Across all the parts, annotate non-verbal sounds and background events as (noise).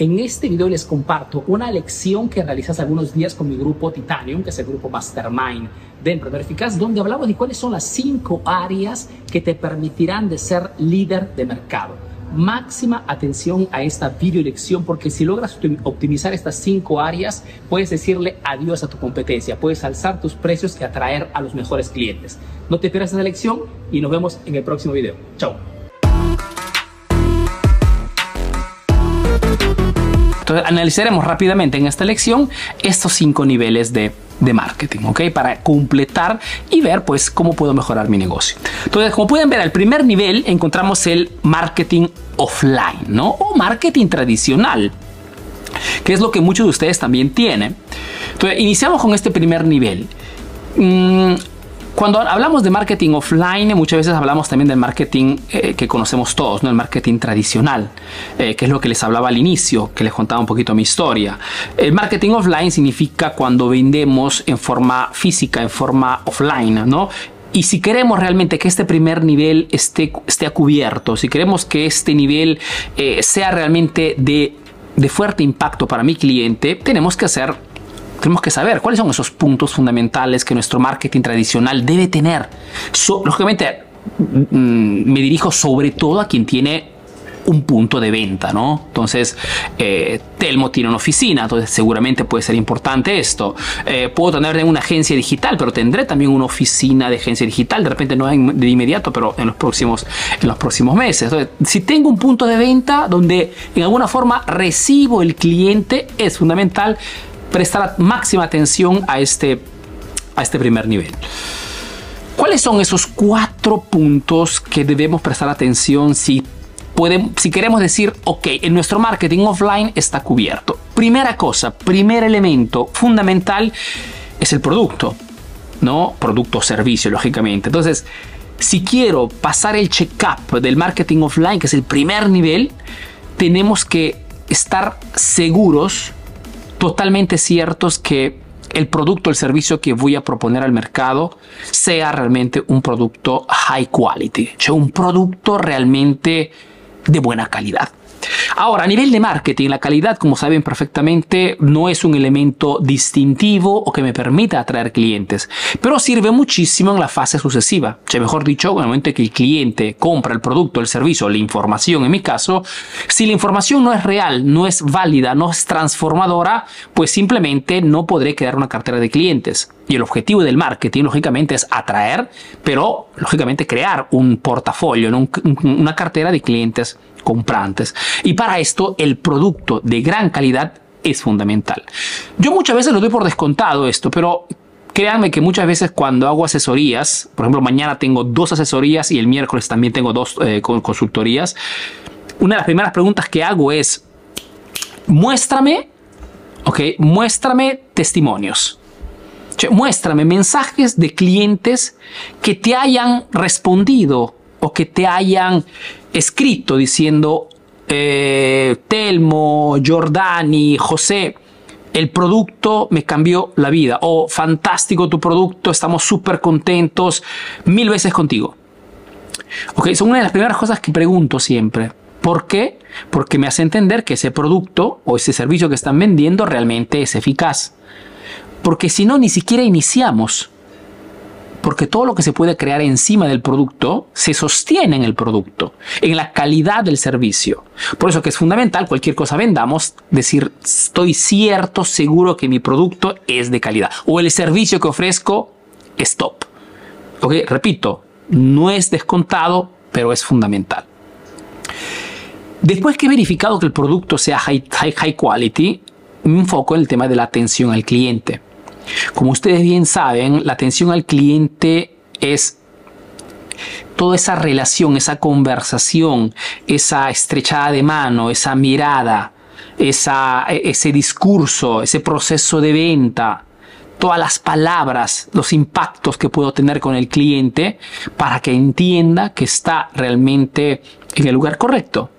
En este video les comparto una lección que realizas hace algunos días con mi grupo Titanium, que es el grupo Mastermind de Emprendedor Eficaz, donde hablamos de cuáles son las cinco áreas que te permitirán de ser líder de mercado. Máxima atención a esta video lección porque si logras optimizar estas cinco áreas, puedes decirle adiós a tu competencia, puedes alzar tus precios y atraer a los mejores clientes. No te pierdas esta lección y nos vemos en el próximo video. Chao. Entonces, analizaremos rápidamente en esta lección estos cinco niveles de, de marketing, ¿ok? Para completar y ver, pues, cómo puedo mejorar mi negocio. Entonces, como pueden ver, al primer nivel encontramos el marketing offline, ¿no? O marketing tradicional, que es lo que muchos de ustedes también tienen. Entonces, iniciamos con este primer nivel. Mm, cuando hablamos de marketing offline, muchas veces hablamos también del marketing eh, que conocemos todos, el marketing tradicional, eh, que es lo que les hablaba al inicio, que les contaba un poquito mi historia. El marketing offline significa cuando vendemos en forma física, en forma offline, ¿no? Y si queremos realmente que este primer nivel esté, esté cubierto, si queremos que este nivel eh, sea realmente de, de fuerte impacto para mi cliente, tenemos que hacer tenemos que saber cuáles son esos puntos fundamentales que nuestro marketing tradicional debe tener. lógicamente, mm, me dirijo sobre todo a quien tiene un punto de venta, ¿no? Entonces, eh, Telmo tiene una oficina, entonces seguramente puede ser importante esto. Eh, puedo tener una agencia digital, pero tendré también una oficina de agencia digital, de repente no de inmediato, pero en los próximos, en los próximos meses. Entonces, si tengo un punto de venta donde en alguna forma recibo el cliente, es fundamental prestar máxima atención a este, a este primer nivel. ¿Cuáles son esos cuatro puntos que debemos prestar atención si, podemos, si queremos decir, ok, en nuestro marketing offline está cubierto? Primera cosa, primer elemento fundamental es el producto, ¿no? Producto o servicio, lógicamente. Entonces, si quiero pasar el check-up del marketing offline, que es el primer nivel, tenemos que estar seguros totalmente ciertos que el producto, el servicio que voy a proponer al mercado sea realmente un producto high quality, un producto realmente de buena calidad. Ahora, a nivel de marketing, la calidad, como saben perfectamente, no es un elemento distintivo o que me permita atraer clientes, pero sirve muchísimo en la fase sucesiva. O mejor dicho, en el momento que el cliente compra el producto, el servicio, la información, en mi caso, si la información no es real, no es válida, no es transformadora, pues simplemente no podré crear una cartera de clientes. Y el objetivo del marketing, lógicamente, es atraer, pero lógicamente crear un portafolio, una cartera de clientes comprantes. Y para esto el producto de gran calidad es fundamental. Yo muchas veces lo doy por descontado esto, pero créanme que muchas veces cuando hago asesorías, por ejemplo, mañana tengo dos asesorías y el miércoles también tengo dos eh, consultorías, una de las primeras preguntas que hago es, muéstrame, ok, muéstrame testimonios. Muéstrame mensajes de clientes que te hayan respondido o que te hayan escrito diciendo eh, Telmo, Giordani, José, el producto me cambió la vida o fantástico tu producto, estamos súper contentos, mil veces contigo. Ok, son una de las primeras cosas que pregunto siempre. ¿Por qué? Porque me hace entender que ese producto o ese servicio que están vendiendo realmente es eficaz. Porque si no, ni siquiera iniciamos porque todo lo que se puede crear encima del producto se sostiene en el producto, en la calidad del servicio. Por eso que es fundamental, cualquier cosa vendamos, decir, estoy cierto, seguro que mi producto es de calidad o el servicio que ofrezco es top. Ok, repito, no es descontado, pero es fundamental. Después que he verificado que el producto sea high, high, high quality, me enfoco en el tema de la atención al cliente. Como ustedes bien saben, la atención al cliente es toda esa relación, esa conversación, esa estrechada de mano, esa mirada, ese discurso, ese proceso de venta, todas las palabras, los impactos que puedo tener con el cliente para que entienda que está realmente en el lugar correcto.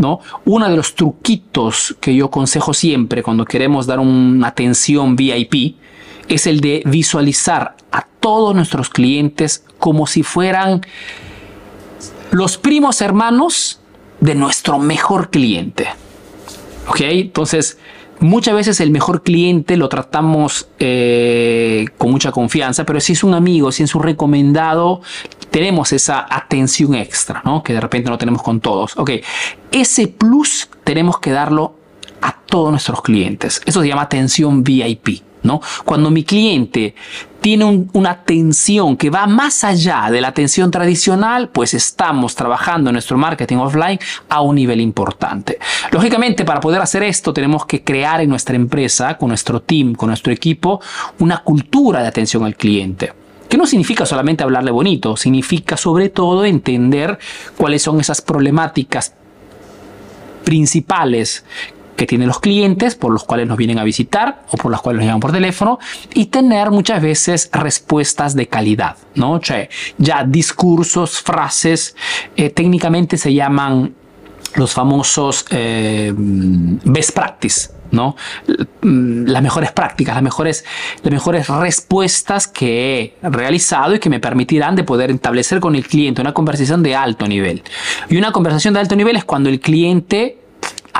¿No? Uno de los truquitos que yo aconsejo siempre cuando queremos dar una atención VIP es el de visualizar a todos nuestros clientes como si fueran los primos hermanos de nuestro mejor cliente. ¿Ok? Entonces, Muchas veces el mejor cliente lo tratamos eh, con mucha confianza, pero si es un amigo, si es un recomendado, tenemos esa atención extra, ¿no? Que de repente no tenemos con todos. Ok, ese plus tenemos que darlo a todos nuestros clientes. Eso se llama atención VIP. Cuando mi cliente tiene una atención que va más allá de la atención tradicional, pues estamos trabajando en nuestro marketing offline a un nivel importante. Lógicamente, para poder hacer esto, tenemos que crear en nuestra empresa, con nuestro team, con nuestro equipo, una cultura de atención al cliente que no significa solamente hablarle bonito, significa sobre todo entender cuáles son esas problemáticas principales que tienen los clientes por los cuales nos vienen a visitar o por los cuales nos llaman por teléfono y tener muchas veces respuestas de calidad, ¿no? ya discursos, frases, eh, técnicamente se llaman los famosos eh, best practice, ¿no? Las mejores prácticas, las mejores, las mejores respuestas que he realizado y que me permitirán de poder establecer con el cliente una conversación de alto nivel. Y una conversación de alto nivel es cuando el cliente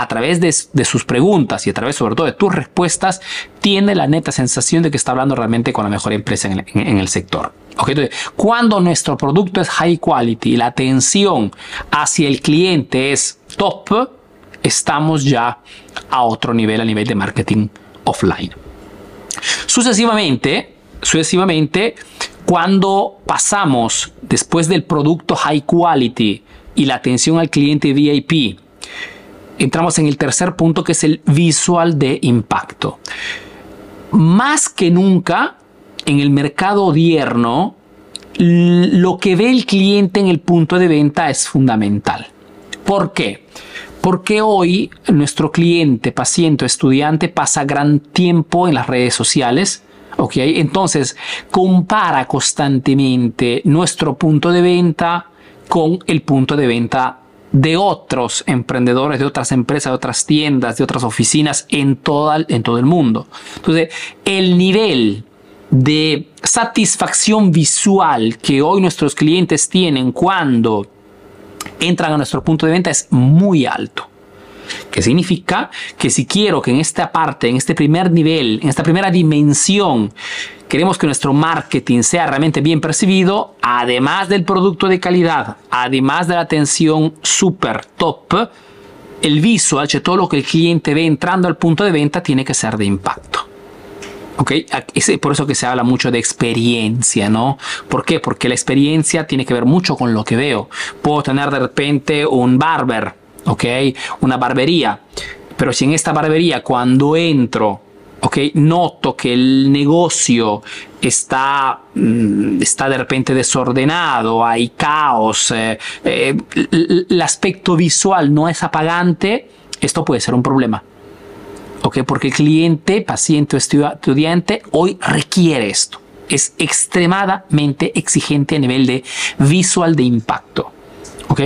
a través de, sus preguntas y a través sobre todo de tus respuestas, tiene la neta sensación de que está hablando realmente con la mejor empresa en el, sector. Entonces, cuando nuestro producto es high quality y la atención hacia el cliente es top, estamos ya a otro nivel, a nivel de marketing offline. Sucesivamente, sucesivamente, cuando pasamos después del producto high quality y la atención al cliente VIP entramos en el tercer punto que es el visual de impacto. Más que nunca en el mercado odierno, lo que ve el cliente en el punto de venta es fundamental. ¿Por qué? Porque hoy nuestro cliente, paciente estudiante pasa gran tiempo en las redes sociales, ¿ok? Entonces compara constantemente nuestro punto de venta con el punto de venta de otros emprendedores, de otras empresas, de otras tiendas, de otras oficinas en, toda, en todo el mundo. Entonces, el nivel de satisfacción visual que hoy nuestros clientes tienen cuando entran a nuestro punto de venta es muy alto. ¿Qué significa? Que si quiero que en esta parte, en este primer nivel, en esta primera dimensión, queremos que nuestro marketing sea realmente bien percibido, además del producto de calidad, además de la atención super top, el visual, todo lo que el cliente ve entrando al punto de venta tiene que ser de impacto. ¿Ok? Es por eso que se habla mucho de experiencia, ¿no? ¿Por qué? Porque la experiencia tiene que ver mucho con lo que veo. Puedo tener de repente un barber, ¿ok? Una barbería. Pero si en esta barbería cuando entro ok, noto que el negocio está, mm, está de repente desordenado, hay caos, eh, eh, el aspecto visual no es apagante, esto puede ser un problema. ¿ok? Porque el cliente, paciente o estudiante hoy requiere esto. Es extremadamente exigente a nivel de visual de impacto. ¿ok?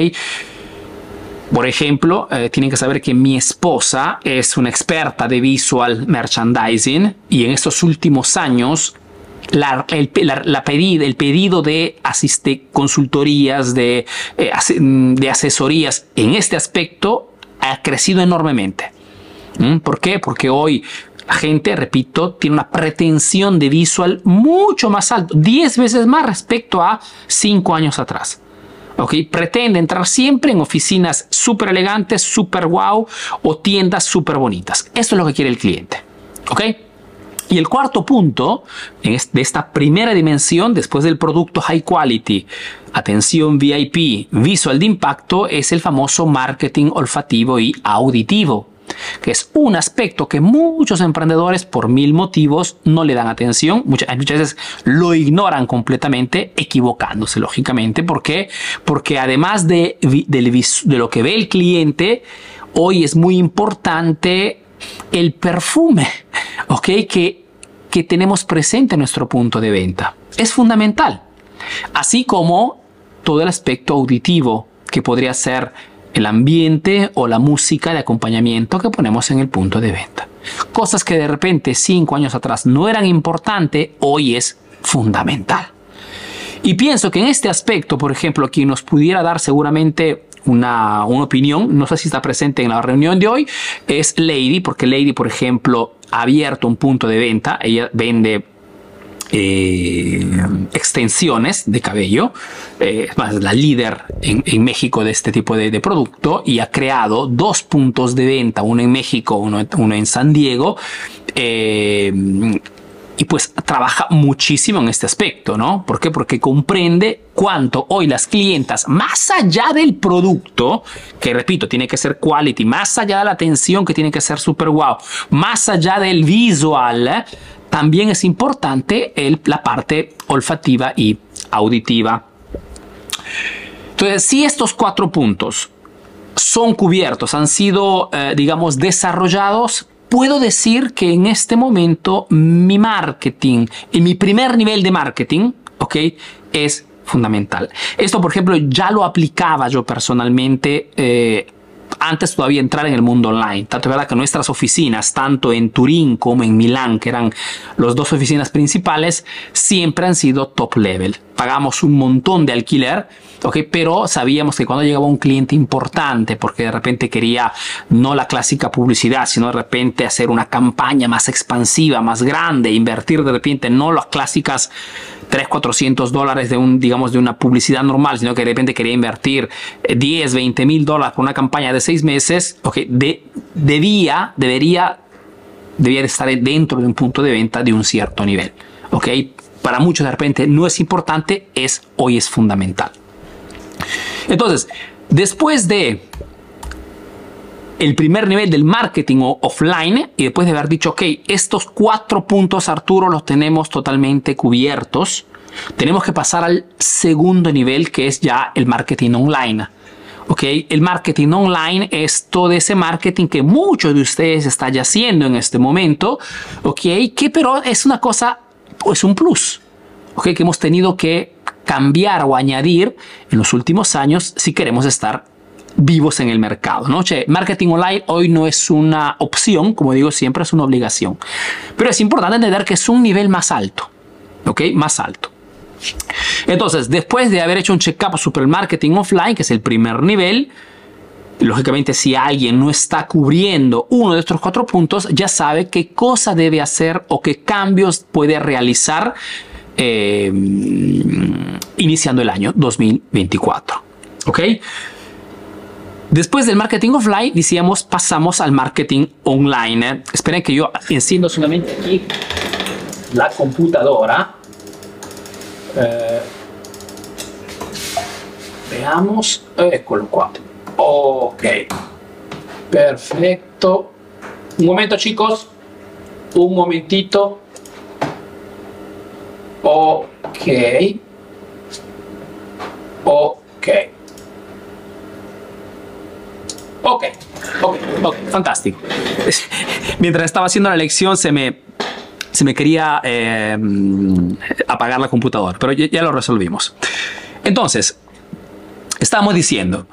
Por ejemplo, eh, tienen que saber que mi esposa es una experta de visual merchandising y en estos últimos años la, el, el pedido de asiste, consultorías, de, eh, de asesorías en este aspecto ha crecido enormemente. ¿Mm? ¿Por qué? Porque hoy la gente, repito, tiene una pretensión de visual mucho más alto, 10 veces más respecto a 5 años atrás. Pretende entrar siempre en oficinas súper elegantes, súper wow o tiendas súper bonitas. Eso es lo que quiere el cliente. ¿Ok? Y el cuarto punto de esta primera dimensión, después del producto high quality, atención VIP, visual de impacto, es el famoso marketing olfativo y auditivo que es un aspecto que muchos emprendedores por mil motivos no le dan atención, muchas, veces lo ignoran completamente, equivocándose lógicamente. ¿Por qué? Porque además de, de lo que ve el cliente, hoy es muy importante el perfume, (laughs) ¿ok? Que que tenemos presente nuestro punto de venta. Es fundamental. Así como todo el aspecto auditivo, que podría ser el ambiente o la música de acompañamiento que ponemos en el punto de venta. Cosas que de repente cinco años atrás no eran importantes, hoy es fundamental. Y pienso que en este aspecto, por ejemplo, quien nos pudiera dar seguramente una, una, opinión, no sé si está presente en la reunión de hoy, es Lady, porque Lady, por ejemplo, ha abierto un punto de venta, ella vende eh, extensiones de cabello, eh, es más, la líder en, México de este tipo de, producto y ha creado dos puntos de venta, uno en México, uno, uno en San Diego. Eh, y pues trabaja muchísimo en este aspecto, ¿no? ¿Por qué? Porque comprende cuánto hoy las clientas, más allá del producto, que repito, tiene que ser quality, más allá de la atención que tiene que ser super wow, más allá del visual, también es importante la parte olfativa y auditiva. Entonces, si estos cuatro puntos son cubiertos, han sido, eh, digamos, desarrollados, puedo decir que en este momento mi marketing y mi primer nivel de marketing, ¿ok? Es fundamental. Esto, por ejemplo, ya lo aplicaba yo personalmente eh, antes todavía entrar en el mundo online. Tanto es verdad que nuestras oficinas, tanto en Turín como en Milán, que eran las dos oficinas principales, siempre han sido top level. Pagamos un montón de alquiler Okay, pero sabíamos que cuando llegaba un cliente importante, porque de repente quería no la clásica publicidad, sino de repente hacer una campaña más expansiva, más grande, invertir de repente no las clásicas 3, 400 dólares de un, digamos, de una publicidad normal, sino que de repente quería invertir 10, eh, 20 mil dólares por una campaña de seis meses, de, debía, debería, debía estar dentro de un punto de venta de un cierto nivel. Okay. Para muchos de repente no es importante, es hoy es fundamental. Entonces, después de el primer nivel del marketing offline y después de haber dicho, ok, estos cuatro puntos, Arturo, los tenemos totalmente cubiertos, tenemos que pasar al segundo nivel que es ya el marketing online. Ok, el marketing online es todo ese marketing que muchos de ustedes están haciendo en este momento, ok, que pero es una cosa, es un plus, ok, que hemos tenido que cambiar o añadir en los últimos años si queremos estar vivos en el mercado. ¿no? Che, marketing online hoy no es una opción, como digo siempre, es una obligación. Pero es importante entender que es un nivel más alto. ¿Ok? Más alto. Entonces, después de haber hecho un check-up sobre el marketing offline, que es el primer nivel, lógicamente si alguien no está cubriendo uno de estos cuatro puntos, ya sabe qué cosa debe hacer o qué cambios puede realizar eh, iniciando el año 2024. ¿Ok? Después del marketing offline, decíamos, pasamos al marketing online. Esperen que yo enciendo solamente aquí la computadora. Eh, veamos, eccolo qua. Ok, perfecto. Un momento chicos, un momentito. Ok. Ok. Ok, ok, ok, fantástico. (laughs) Mientras estaba haciendo la lección se me, se me quería eh, apagar la computadora, pero ya, lo resolvimos. Entonces, estamos diciendo,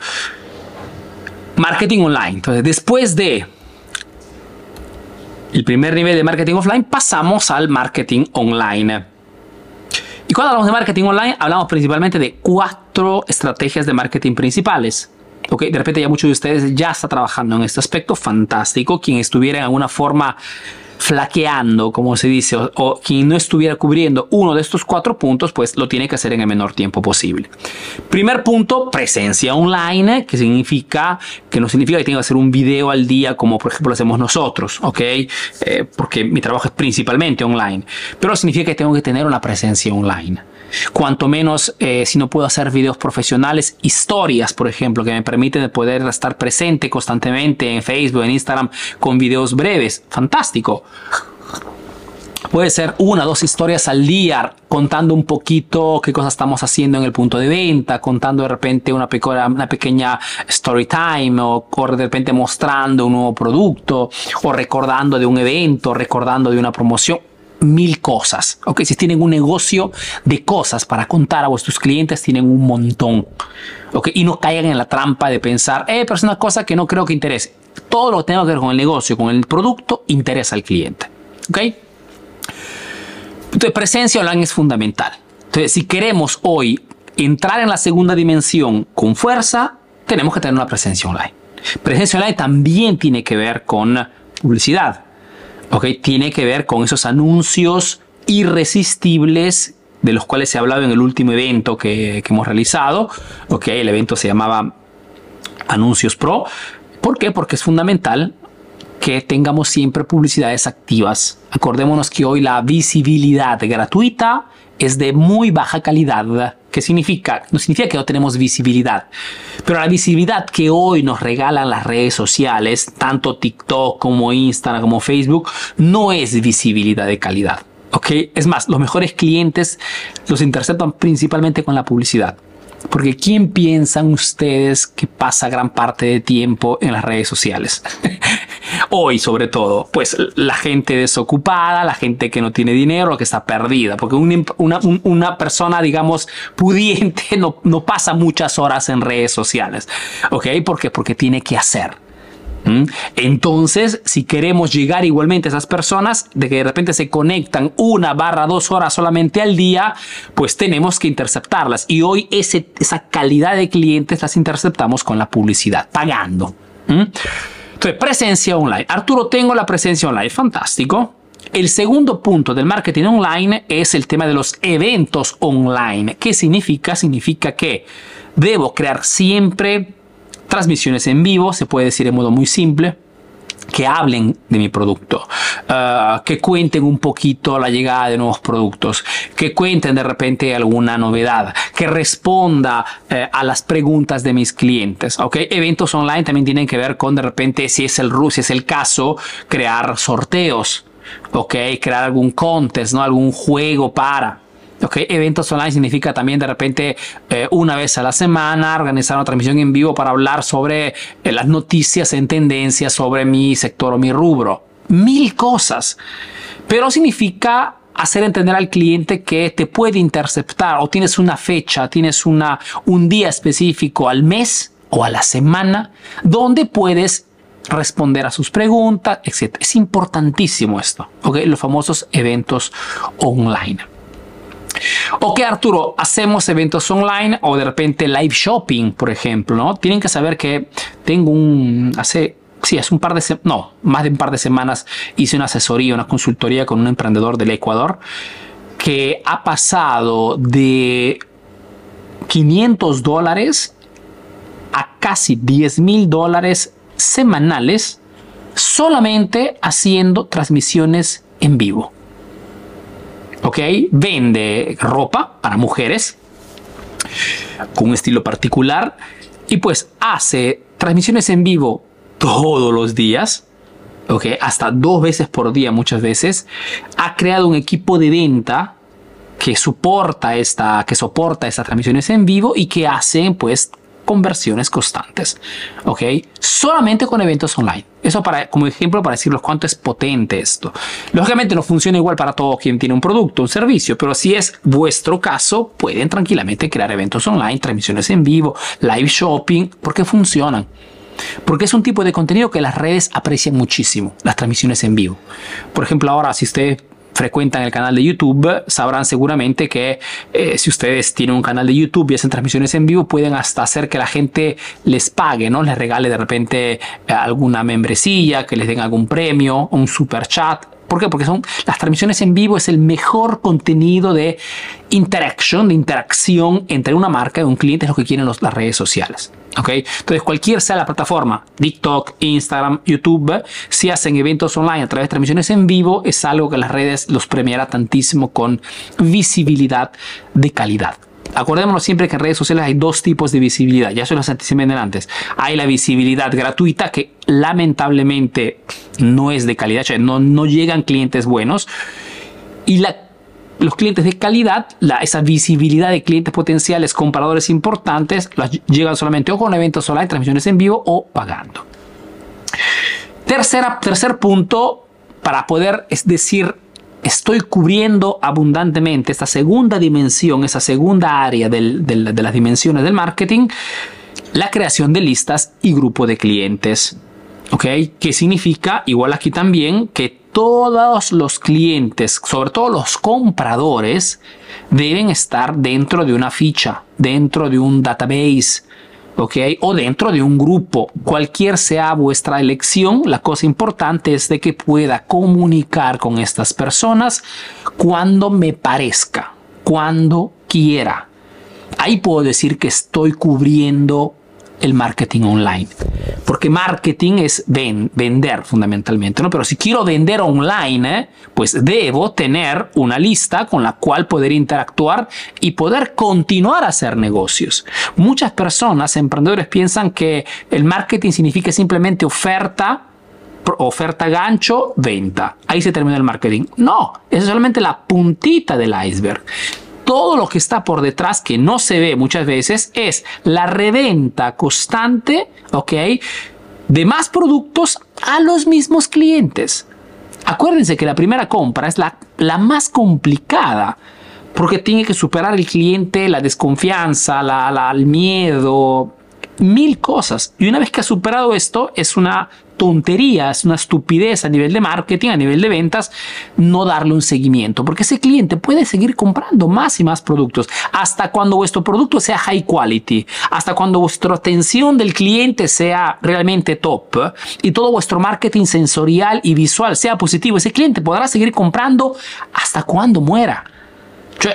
marketing online. Entonces, después de el primer nivel de marketing offline, pasamos al marketing online. Y cuando hablamos de marketing online, hablamos principalmente de cuatro estrategias de marketing principales. Okay, de repente ya muchos de ustedes ya está trabajando en este aspecto, fantástico. Quien estuviera en alguna forma flaqueando, como se dice, o, quien no estuviera cubriendo uno de estos cuatro puntos, pues lo tiene que hacer en el menor tiempo posible. Primer punto, presencia online, que significa, que no significa que tenga que hacer un video al día como por ejemplo lo hacemos nosotros, ¿ok? Eh, porque mi trabajo es principalmente online, pero significa que tengo que tener una presencia online. Cuanto menos eh, si no puedo hacer videos profesionales, historias, por ejemplo, que me permiten poder estar presente constantemente en Facebook, en Instagram con videos breves. Fantástico. Puede ser una, dos historias al día contando un poquito qué cosas estamos haciendo en el punto de venta, contando de repente una, pequeña, story time o, o, de repente mostrando un nuevo producto o recordando de un evento, recordando de una promoción mil cosas. Ok, si tienen un negocio de cosas para contar a vuestros clientes, tienen un montón. Ok, y no caigan en la trampa de pensar, eh, pero es una cosa que no creo que interese. Todo lo que tenga que ver con el negocio, con el producto, interesa al cliente. Ok. Entonces, presencia online es fundamental. Entonces, si queremos hoy entrar en la segunda dimensión con fuerza, tenemos que tener una presencia online. Presencia online también tiene que ver con publicidad. ¿Ok? Tiene que ver con esos anuncios irresistibles de los cuales se ha hablado en el último evento que, hemos realizado. ¿ok? El evento se llamaba Anuncios Pro. ¿Por qué? Porque es fundamental que tengamos siempre publicidades activas. Acordémonos que hoy la visibilidad gratuita es de muy baja calidad. ¿Qué significa? No significa que no tenemos visibilidad, pero la visibilidad que hoy nos regalan las redes sociales, tanto TikTok como Instagram como Facebook, no es visibilidad de calidad. ¿ok? Es más, los mejores clientes los interceptan principalmente con la publicidad. Porque ¿quién piensan ustedes que pasa gran parte de tiempo en las redes sociales? (laughs) Hoy sobre todo, pues la gente desocupada, la gente que no tiene dinero, que está perdida, porque una, una, persona, digamos, pudiente (laughs) no, no pasa muchas horas en redes sociales, ¿ok? ¿Por? Porque tiene que hacer. Entonces, si queremos llegar igualmente a esas personas, de que de repente se conectan una barra dos horas solamente al día, pues tenemos que interceptarlas. Y hoy ese, esa calidad de clientes las interceptamos con la publicidad, pagando. ¿Mm? Entonces, presencia online. Arturo, tengo la presencia online. Fantástico. El segundo punto del marketing online es el tema de los eventos online. ¿Qué significa? Significa que debo crear siempre transmisiones en vivo, se puede decir de modo muy simple, que hablen de mi producto, ah, que cuenten un poquito la llegada de nuevos productos, que cuenten de repente alguna novedad, que responda eh, a las preguntas de mis clientes. ¿ok? Eventos online también tienen que ver con de repente, si es el, si es el caso, crear sorteos, ¿ok? crear algún contest, ¿no? algún juego para. Okay, eventos online significa también de repente eh, una vez a la semana organizar una transmisión en vivo para hablar sobre eh, las noticias en tendencia sobre mi sector o mi rubro. Mil cosas. Pero significa hacer entender al cliente que te puede interceptar o tienes una fecha, tienes una, un día específico al mes o a la semana donde puedes responder a sus preguntas, etc. Es importantísimo esto, okay? los famosos eventos online. Ok, Arturo, hacemos eventos online o de repente live shopping, por ejemplo, ¿no? Tienen que saber que tengo un, hace, sí, hace un par de, no, más de un par de semanas hice una asesoría, una consultoría con un emprendedor del Ecuador que ha pasado de 500 dólares a casi 10 mil dólares semanales solamente haciendo transmisiones en vivo. ¿Ok? Vende ropa para mujeres con un estilo particular y pues hace transmisiones en vivo todos los días, ¿ok? Hasta dos veces por día muchas veces. Ha creado un equipo de venta que soporta esta, que soporta estas transmisiones en vivo y que hace pues conversiones constantes, ¿ok? Solamente con eventos online. Eso para, como ejemplo para decirles cuánto es potente esto. Lógicamente no funciona igual para todo quien tiene un producto, un servicio, pero si es vuestro caso, pueden tranquilamente crear eventos online, transmisiones en vivo, live shopping, porque funcionan. Porque es un tipo de contenido que las redes aprecian muchísimo, las transmisiones en vivo. Por ejemplo, ahora si usted frecuentan el canal de YouTube sabrán seguramente que eh, si ustedes tienen un canal de YouTube y hacen transmisiones en vivo pueden hasta hacer que la gente les pague, ¿no? Les regale de repente eh, alguna membresía, que les den algún premio, un super chat ¿Por qué? Porque son las transmisiones en vivo es el mejor contenido de interacción, de interacción entre una marca y un cliente, es lo que quieren las redes sociales. ¿ok? Entonces, cualquier sea la plataforma, TikTok, Instagram, YouTube, si hacen eventos online a través de transmisiones en vivo, es algo que las redes los premiará tantísimo con visibilidad de calidad. Acordémonos siempre que en redes sociales hay dos tipos de visibilidad, ya se los anticipé antes. Hay la visibilidad gratuita que lamentablemente no es de calidad, no, no llegan clientes buenos. Y los clientes de calidad, esa visibilidad de clientes potenciales, compradores importantes, las llegan solamente o con eventos online, transmisiones en vivo o pagando. Tercera, tercer punto para poder es decir estoy cubriendo abundantemente esta segunda dimensión, esa segunda área de las dimensiones del marketing, la creación de listas y grupo de clientes. ¿Ok? Que significa, igual aquí también, que todos los clientes, sobre todo los compradores, deben estar dentro de una ficha, dentro de un database, ¿ok? O dentro de un grupo. Cualquier sea vuestra elección, la cosa importante es de que pueda comunicar con estas personas cuando me parezca, cuando quiera. Ahí puedo decir que estoy cubriendo el marketing online. Porque marketing es vender fundamentalmente, ¿no? Pero si quiero vender online, ¿eh? pues debo tener una lista con la cual poder interactuar y poder continuar a hacer negocios. Muchas personas, emprendedores, piensan que el marketing significa simplemente oferta oferta gancho, venta. Ahí se termina el marketing. No, es solamente la puntita del iceberg todo lo que está por detrás que no se ve muchas veces es la reventa constante, ¿ok? De más productos a los mismos clientes. Acuérdense que la primera compra es la, la más complicada porque tiene que superar el cliente la desconfianza, la, el miedo, mil cosas. Y una vez que ha superado esto, es una tontería, es una estupidez a nivel de marketing, a nivel de ventas, no darle un seguimiento, porque ese cliente puede seguir comprando más y más productos hasta cuando vuestro producto sea high quality, hasta cuando vuestra atención del cliente sea realmente top y todo vuestro marketing sensorial y visual sea positivo, ese cliente podrá seguir comprando hasta cuando muera.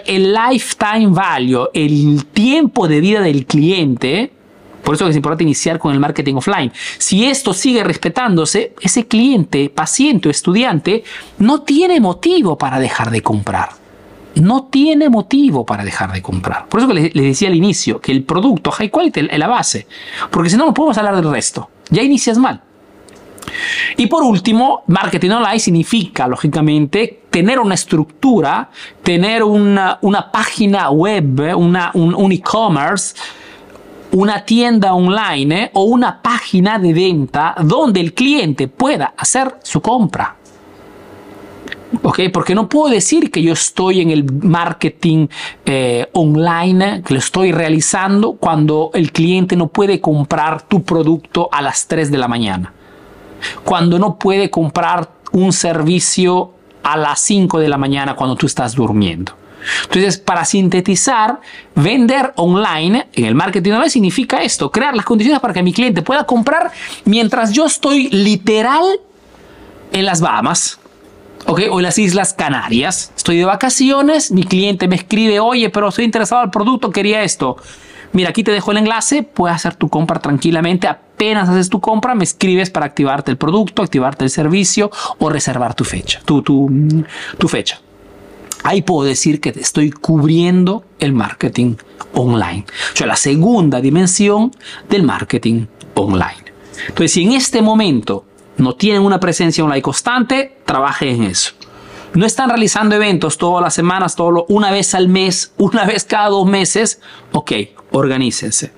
el lifetime value, el tiempo de vida del cliente, por eso es importante iniciar con el marketing offline. Si esto sigue respetándose, ese cliente, paciente o estudiante no tiene motivo para dejar de comprar. No tiene motivo para dejar de comprar. Por eso que les, decía al inicio que el producto high quality es la base. Porque si no, no podemos hablar del resto. Ya inicias mal. Y por último, marketing online significa, lógicamente, tener una estructura, tener una, página web, un e-commerce una tienda online ¿eh? o una página de venta donde el cliente pueda hacer su compra. ¿Ok? Porque no puedo decir que yo estoy en el marketing eh, online, que lo estoy realizando cuando el cliente no puede comprar tu producto a las 3 de la mañana. Cuando no puede comprar un servicio a las 5 de la mañana cuando tú estás durmiendo. Entonces, para sintetizar, vender online en el marketing online significa esto, crear las condiciones para que mi cliente pueda comprar mientras yo estoy literal en las Bahamas. o en las Islas Canarias. Estoy de vacaciones, mi cliente me escribe, oye, pero estoy interesado en el producto, quería esto. Mira, aquí te dejo el enlace, puedes hacer tu compra tranquilamente. Apenas haces tu compra, me escribes para activarte el producto, activarte el servicio o reservar tu fecha, tu, tu, tu fecha ahí puedo decir que estoy cubriendo el marketing online. O sea, la segunda dimensión del marketing online. Entonces, si en este momento no tienen una presencia online constante, trabajen en eso. No están realizando eventos todas las semanas, todo una vez al mes, (laughs) una vez cada dos meses. Ok, organícense.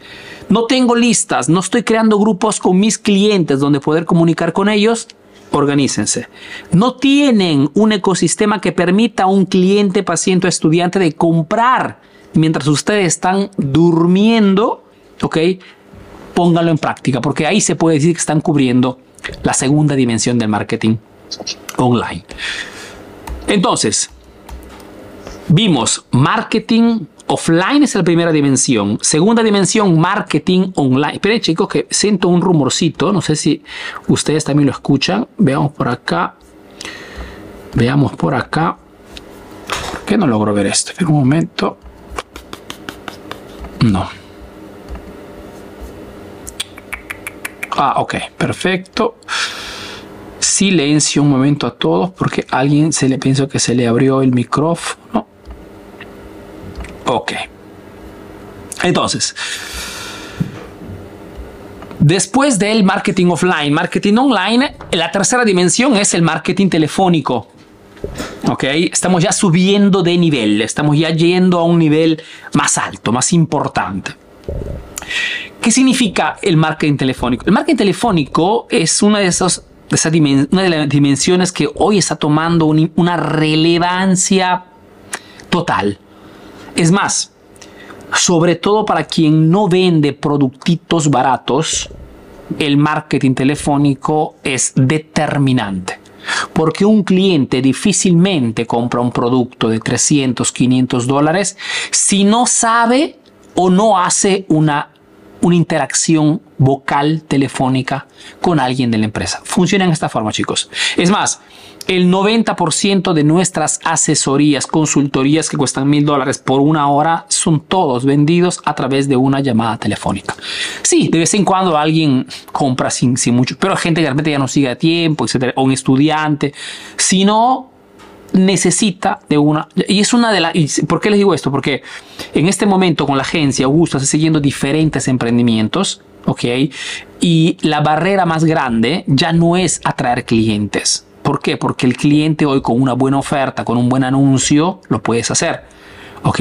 No tengo listas, no estoy creando grupos con mis clientes donde poder comunicar con ellos organícense. No tienen un ecosistema que permita a un cliente, paciente o estudiante de comprar mientras ustedes están durmiendo, ¿ok? Pónganlo en práctica, porque ahí se puede decir que están cubriendo la segunda dimensión del marketing online. Entonces, vimos marketing Offline es la primera dimensión. Segunda dimensión, marketing online. Esperen chicos que siento un rumorcito. No sé si ustedes también lo escuchan. Veamos por acá. Veamos por acá. ¿Por qué no logro ver esto? En un momento. No. Ah, ok, perfecto. Silencio un momento a todos porque alguien se le pienso que se le abrió el micrófono. Ok. Entonces, después del marketing offline, marketing online, la tercera dimensión es el marketing telefónico. Ok, estamos ya subiendo de nivel, estamos ya yendo a un nivel más alto, más importante. ¿Qué significa el marketing telefónico? El marketing telefónico es una de esas esa una de las dimensiones que hoy está tomando una relevancia total. Es más, sobre todo para quien no vende productitos baratos, el marketing telefónico es determinante. Porque un cliente difícilmente compra un producto de 300, 500 dólares si no sabe o no hace una, una interacción vocal telefónica con alguien de la empresa. Funciona en esta forma, chicos. Es más, el 90% de nuestras asesorías, consultorías que cuestan mil dólares por una hora, son todos vendidos a través de una llamada telefónica. Sí, de vez en cuando alguien compra sin, sin mucho, pero gente que realmente ya no sigue a tiempo, etcétera, o un estudiante. Si no, necesita de una y es una de las ¿por qué les digo esto? Porque en este momento con la agencia Augusto está siguiendo diferentes emprendimientos ¿ok? Y la barrera más grande ya no es atraer clientes, ¿Por qué? Porque el cliente hoy con una buena oferta, con un buen anuncio, lo puedes hacer. ¿Ok?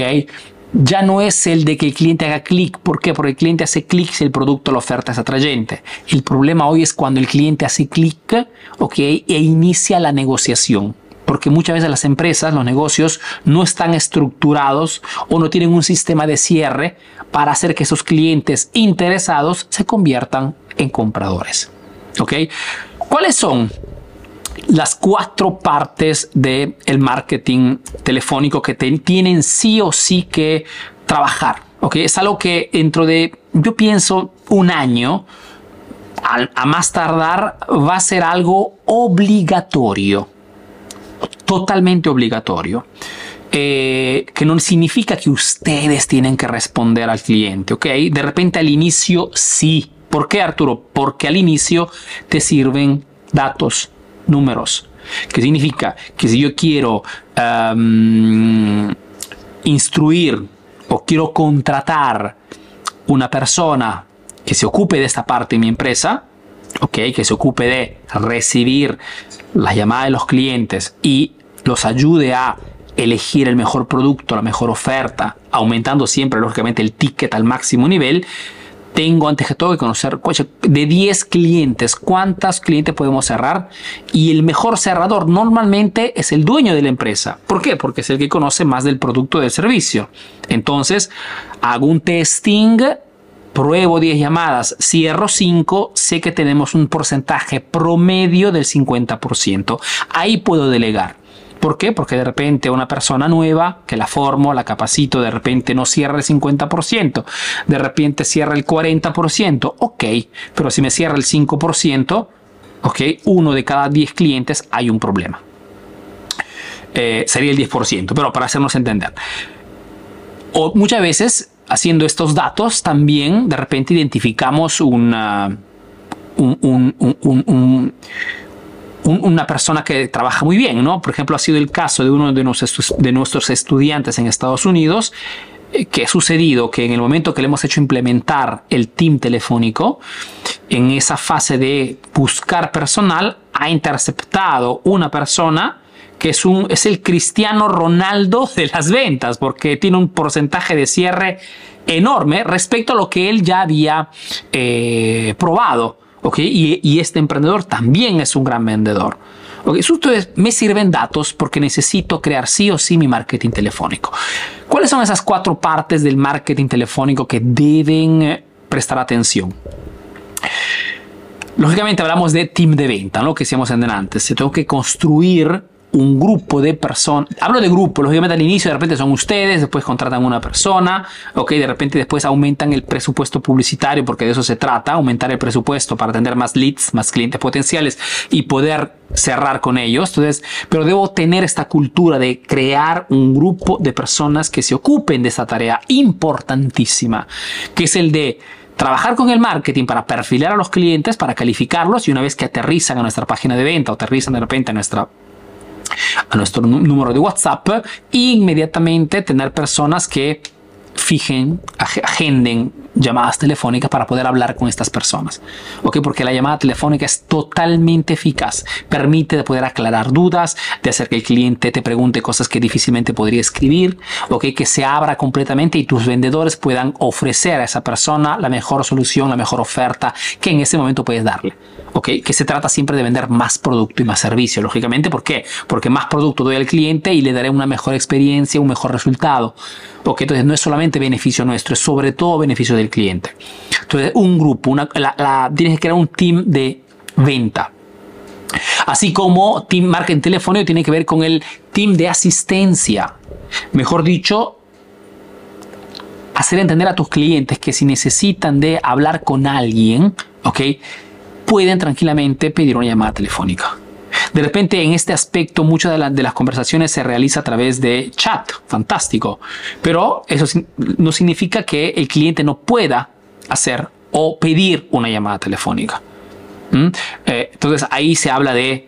Ya no es el de que el cliente haga clic. ¿Por qué? Porque el cliente hace clic si el producto la oferta es atrayente. El problema hoy es cuando el cliente hace clic, ¿ok? E inicia la negociación porque muchas veces las empresas, los negocios no están estructurados o no tienen un sistema de cierre para hacer que esos clientes interesados se conviertan en compradores. ¿Ok? ¿Cuáles son las cuatro partes del el marketing telefónico que tienen sí o sí que trabajar. ¿ok? Es algo que dentro de, yo pienso, un año, a, más tardar, va a ser algo obligatorio. Totalmente obligatorio. Eh, que no significa que ustedes tienen que responder al cliente, ¿ok? De repente al inicio sí. ¿Por qué, Arturo? Porque al inicio te sirven datos, números. ¿Qué significa? Que si yo quiero instruir o quiero contratar una persona que se ocupe de esta parte de mi empresa, okay, que se ocupe de recibir la llamada de los clientes y los ayude a elegir el mejor producto, la mejor oferta, aumentando siempre lógicamente el ticket al máximo nivel, tengo antes que todo que conocer de 10 clientes, cuántos clientes podemos cerrar y el mejor cerrador normalmente es el dueño de la empresa. ¿Por qué? Porque es el que conoce más del producto del servicio. Entonces, hago un testing, pruebo 10 llamadas, cierro 5, sé que tenemos un porcentaje promedio del 50%. Ahí puedo delegar. ¿Por qué? Porque de repente una persona nueva que la formo, la capacito, de repente no cierra el 50%, de repente cierra el 40%, ok, pero si me cierra el 5%, ok, uno de cada 10 clientes hay un problema. Eh, sería el 10%, pero para hacernos entender. O muchas veces haciendo estos datos también de repente identificamos una, un, un una persona que trabaja muy bien, ¿no? Por ejemplo, ha sido el caso de uno de nuestros, de nuestros estudiantes en Estados Unidos, eh, que ha sucedido que en el momento que le hemos hecho implementar el team telefónico, en esa fase de buscar personal, ha interceptado una persona que es, un, es el Cristiano Ronaldo de las ventas, porque tiene un porcentaje de cierre enorme respecto a lo que él ya había eh, probado. Y, este emprendedor también es un gran vendedor. Okay, ustedes me sirven datos porque necesito crear sí o sí mi marketing telefónico. ¿Cuáles son esas cuatro partes del marketing telefónico que deben eh, prestar atención? Lógicamente hablamos de team de venta, lo que decíamos antes. Tengo que construir un grupo de personas, hablo de grupo, lógicamente al inicio de repente son ustedes, después contratan una persona, ok, de repente después aumentan el presupuesto publicitario porque de eso se trata, aumentar el presupuesto para tener más leads, más clientes potenciales y poder cerrar con ellos. Entonces, pero debo tener esta cultura de crear un grupo de personas que se ocupen de esta tarea importantísima, que es el de trabajar con el marketing para perfilar a los clientes, para calificarlos y una vez que aterrizan a nuestra página de venta o aterrizan de repente a nuestra a nuestro número de WhatsApp e inmediatamente tener personas que fijen, agenden llamadas telefónicas para poder hablar con estas personas. ¿Ok? Porque la llamada telefónica es totalmente eficaz. Permite de poder aclarar dudas, de hacer que el cliente te pregunte cosas que difícilmente podría escribir, ¿ok? Que se abra completamente y tus vendedores puedan ofrecer a esa persona la mejor solución, la mejor oferta que en ese momento puedes darle. ¿Ok? Que se trata siempre de vender más producto y más servicio, lógicamente. ¿Por qué? Porque más producto doy al cliente y le daré una mejor experiencia, un mejor resultado. ¿Ok? Entonces no es solamente beneficio nuestro, es sobre todo beneficio del cliente. Entonces, un grupo, una, tienes que crear un team de venta. Así como Team Marketing Telefónico tiene que ver con el team de asistencia. Mejor dicho, hacer entender a tus clientes que si necesitan de hablar con alguien, ¿ok? Pueden tranquilamente pedir una llamada telefónica. De repente, en este aspecto, muchas de, las conversaciones se realiza a través de chat, fantástico, pero eso no significa que el cliente no pueda hacer o pedir una llamada telefónica. ¿Mm? Eh, entonces ahí se habla de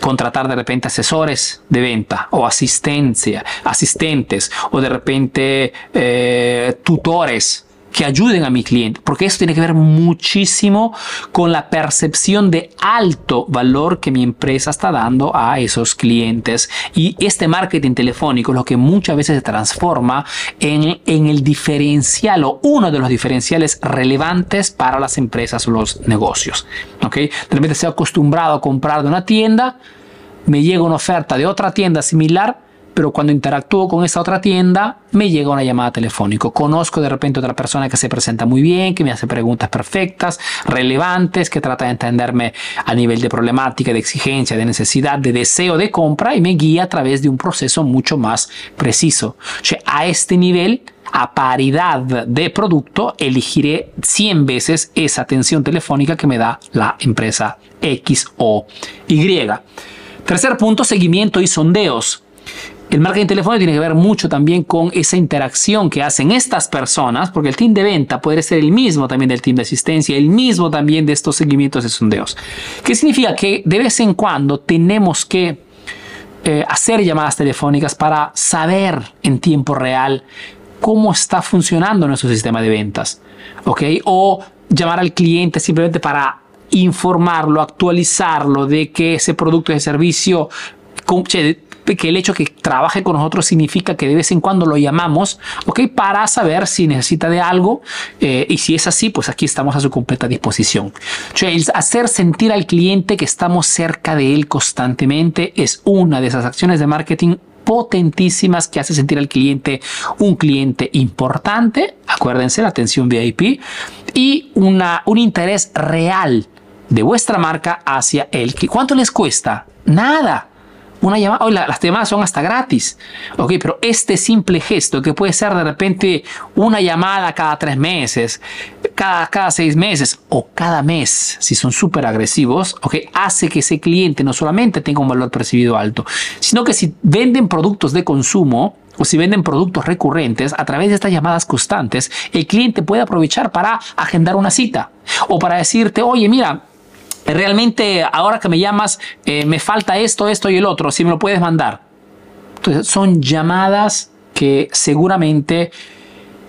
contratar de repente asesores de venta o asistencia, asistentes o de repente eh, tutores que ayuden a mi cliente, porque eso tiene que ver muchísimo con la percepción de alto valor que mi empresa está dando a esos clientes. Y este marketing telefónico es lo que muchas veces se transforma en, en el diferencial o uno de los diferenciales relevantes para las empresas o los negocios. ¿ok? De repente estoy acostumbrado a comprar de una tienda, me llega una oferta de otra tienda similar, pero cuando interactúo con esa otra tienda, me llega una llamada telefónica. Conozco de repente otra persona que se presenta muy bien, que me hace preguntas perfectas, relevantes, que trata de entenderme a nivel de problemática, de exigencia, de necesidad, de deseo de compra y me guía a través de un proceso mucho más preciso. A este nivel, a paridad de producto, elegiré 100 veces esa atención telefónica que me da la empresa X o Y. Tercer punto, seguimiento y sondeos. El marketing telefónico tiene que ver mucho también con esa interacción que hacen estas personas, porque el team de venta puede ser el mismo también del team de asistencia, el mismo también de estos seguimientos de sondeos. ¿Qué significa? Que de vez en cuando tenemos que eh, hacer llamadas telefónicas para saber en tiempo real cómo está funcionando nuestro sistema de ventas, ¿ok? O llamar al cliente simplemente para informarlo, actualizarlo de que ese producto de servicio que el hecho que trabaje con nosotros significa que de vez en cuando lo llamamos, ¿ok? Para saber si necesita de algo eh, y si es así, pues aquí estamos a su completa disposición. hacer sentir al cliente que estamos cerca de él constantemente es una de esas acciones de marketing potentísimas que hace sentir al cliente un cliente importante, acuérdense la atención VIP, y una, un interés real de vuestra marca hacia él. ¿Cuánto les cuesta? Nada una llamada, hoy las llamadas son hasta gratis, ok, pero este simple gesto que puede ser de repente una llamada cada tres meses, cada, cada seis meses o cada mes, si son súper agresivos, ok, hace que ese cliente no solamente tenga un valor percibido alto, sino que si venden productos de consumo, o si venden productos recurrentes, a través de estas llamadas constantes, el cliente puede aprovechar para agendar una cita o para decirte, oye, mira, realmente ahora que me llamas eh, me falta esto, esto y el otro, si me lo puedes mandar. Entonces son llamadas que seguramente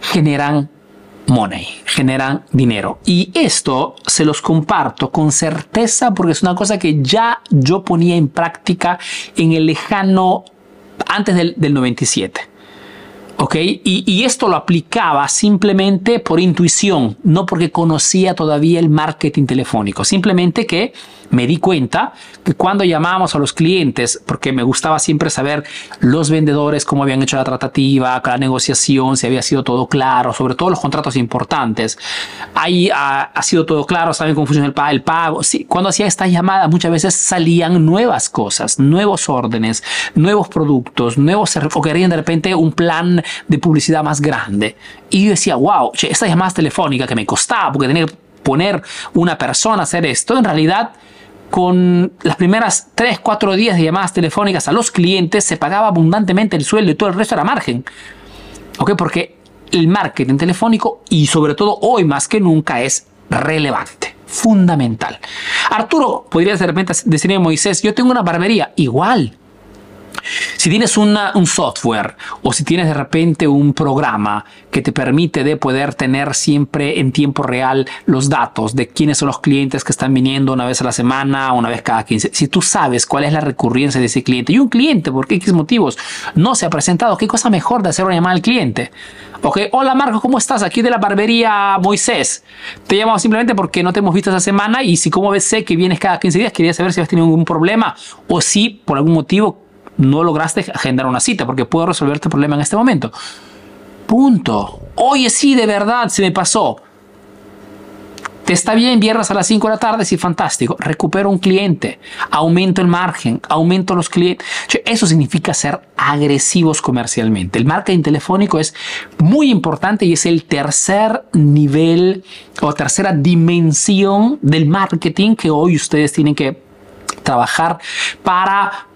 generan money, generan dinero. Y esto se los comparto con certeza porque es una cosa que ya yo ponía en práctica en el lejano antes del, del 97. ¿Ok? Y, y, esto lo aplicaba simplemente por intuición, no porque conocía todavía el marketing telefónico. Simplemente que me di cuenta que cuando llamábamos a los clientes, porque me gustaba siempre saber los vendedores, cómo habían hecho la tratativa, la negociación, si había sido todo claro, sobre todo los contratos importantes. Ahí ha, sido todo claro, saben cómo funciona el, el pago. Sí, cuando hacía esta llamada, muchas veces salían nuevas cosas, nuevos órdenes, nuevos productos, nuevos o querían de repente un plan de publicidad más grande. Y yo decía, wow, esta llamada telefónica que me costaba porque tenía que poner una persona a hacer esto, en realidad con las primeras 3, 4 días de llamadas telefónicas a los clientes se pagaba abundantemente el sueldo y todo el resto era margen. ¿Ok? Porque el marketing telefónico y sobre todo hoy más que nunca es relevante, fundamental. Arturo, podrías de repente decirle a Moisés, yo tengo una barbería, igual. Si tienes un software o si tienes de repente un programa que te permite de poder tener siempre en tiempo real los datos de quiénes son los clientes que están viniendo una vez a la semana, una vez cada 15, si tú sabes cuál es la recurrencia de ese cliente y un cliente, por qué motivos no se ha presentado, qué cosa mejor de hacer una llamada al cliente. Ok, hola Marco, ¿cómo estás? Aquí de la barbería Moisés. Te llamamos simplemente porque no te hemos visto esta semana y si como ves sé que vienes cada 15 días, quería saber si has tenido algún problema o si por algún motivo no lograste agendar una cita porque puedo resolver este problema en este momento. Punto. Oye, sí, de verdad, se me pasó. Te está bien viernes a las 5 de la tarde, sí, fantástico. Recupero un cliente, aumento el margen, aumento los clientes. Eso significa ser agresivos comercialmente. El marketing telefónico es muy importante y es el tercer nivel o tercera dimensión del marketing que hoy ustedes tienen que trabajar para,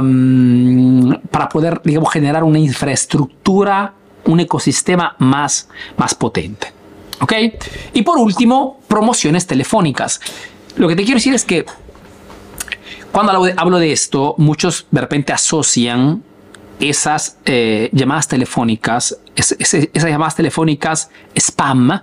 um, para poder, digamos, generar una infraestructura, un ecosistema más, más potente. Y por último, promociones telefónicas. Lo que te quiero decir es que cuando hablo de, esto, muchos de repente asocian esas eh, llamadas telefónicas, esas llamadas telefónicas spam,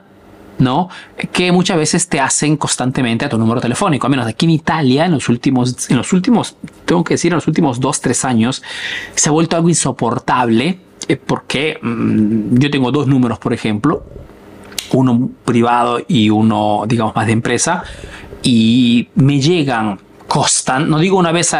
¿no? Que muchas veces te hacen constantemente a tu número telefónico. A menos aquí en Italia, en los últimos, en los últimos, tengo que decir, en los últimos dos, tres años, se ha vuelto algo insoportable eh, porque mm, yo tengo dos números, por ejemplo, uno privado y uno, digamos, más de empresa, y me llegan, costan, no digo una vez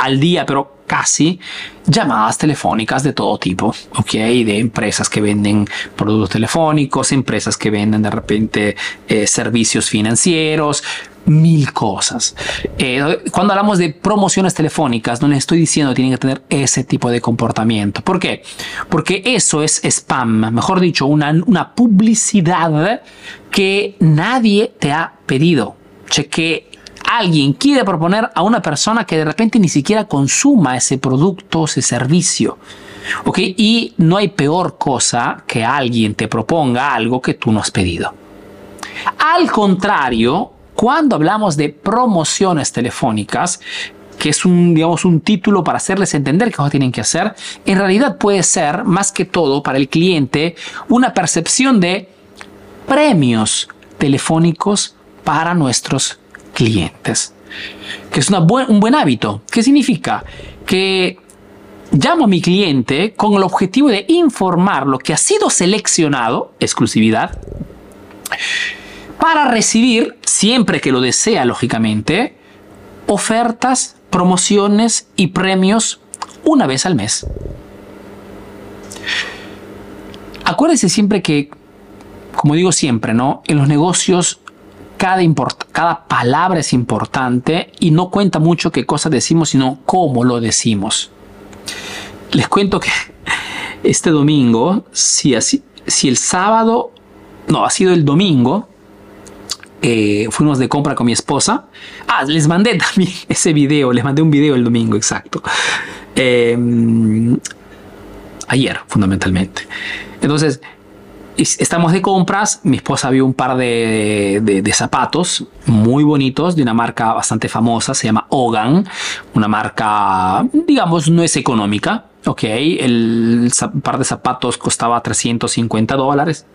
al día, pero casi llamadas telefónicas de todo tipo, ¿ok? De empresas que venden productos telefónicos, empresas que venden de repente eh, servicios financieros, mil cosas. Eh, cuando hablamos de promociones telefónicas, no les estoy diciendo que tienen que tener ese tipo de comportamiento. ¿Por qué? Porque eso es spam, mejor dicho, una, una publicidad que nadie te ha pedido. Cheque alguien quiere proponer a una persona que de repente ni siquiera consuma ese producto, ese servicio. ¿Ok? Y no hay peor cosa que alguien te proponga algo que tú no has pedido. Al contrario, cuando hablamos de promociones telefónicas, que es un, digamos, un título para hacerles entender qué tienen que hacer, en realidad puede ser, más que todo, para el cliente, una percepción de premios telefónicos para nuestros clientes. Que es un buen hábito. ¿Qué significa? Que llamo a mi cliente con el objetivo de informar lo que ha sido seleccionado, exclusividad, para recibir, siempre que lo desea, lógicamente, ofertas, promociones y premios una vez al mes. Acuérdense siempre que, como digo siempre, ¿no? En los negocios cada, cada palabra es importante y no cuenta mucho qué cosa decimos, sino cómo lo decimos. Les cuento que (laughs) este domingo, si, así, si el sábado, no, ha sido el domingo, eh, fuimos de compra con mi esposa. Ah, les mandé (laughs) también ese video, les mandé un video el domingo, exacto. Em, ayer, fundamentalmente. Entonces, estamos de compras, mi esposa vio un par de, zapatos muy bonitos de una marca bastante famosa, se llama Hogan, una marca, digamos, no es económica, ok, el par de zapatos costaba 350 dólares,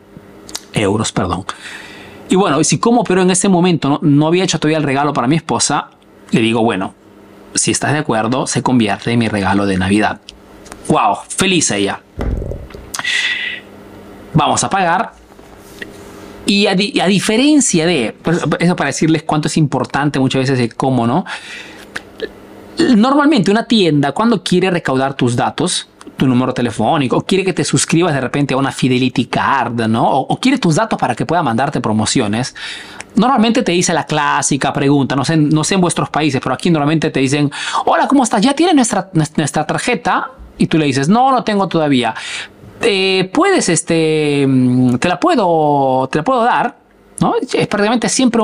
euros, perdón. Y bueno, si como pero en ese momento no, no había hecho todavía el regalo para mi esposa, le digo, bueno, si estás de acuerdo, se convierte en mi regalo de Navidad. ¡Wow! Feliz ella vamos a pagar. Y a, diferencia de, pues, eso para decirles cuánto es importante muchas veces el cómo, ¿no? Normalmente una tienda cuando quiere recaudar tus datos, tu número telefónico, o quiere que te suscribas de repente a una Fidelity Card, ¿no? O, quiere tus datos para que pueda mandarte promociones. Normalmente te dice la clásica pregunta, no sé, no sé en vuestros países, pero aquí normalmente te dicen, hola, ¿cómo estás? ¿Ya tienes nuestra, nuestra tarjeta? Y tú le dices, no, no tengo todavía puedes, este, mm, te la puedo, te la puedo dar, ¿no? Es prácticamente siempre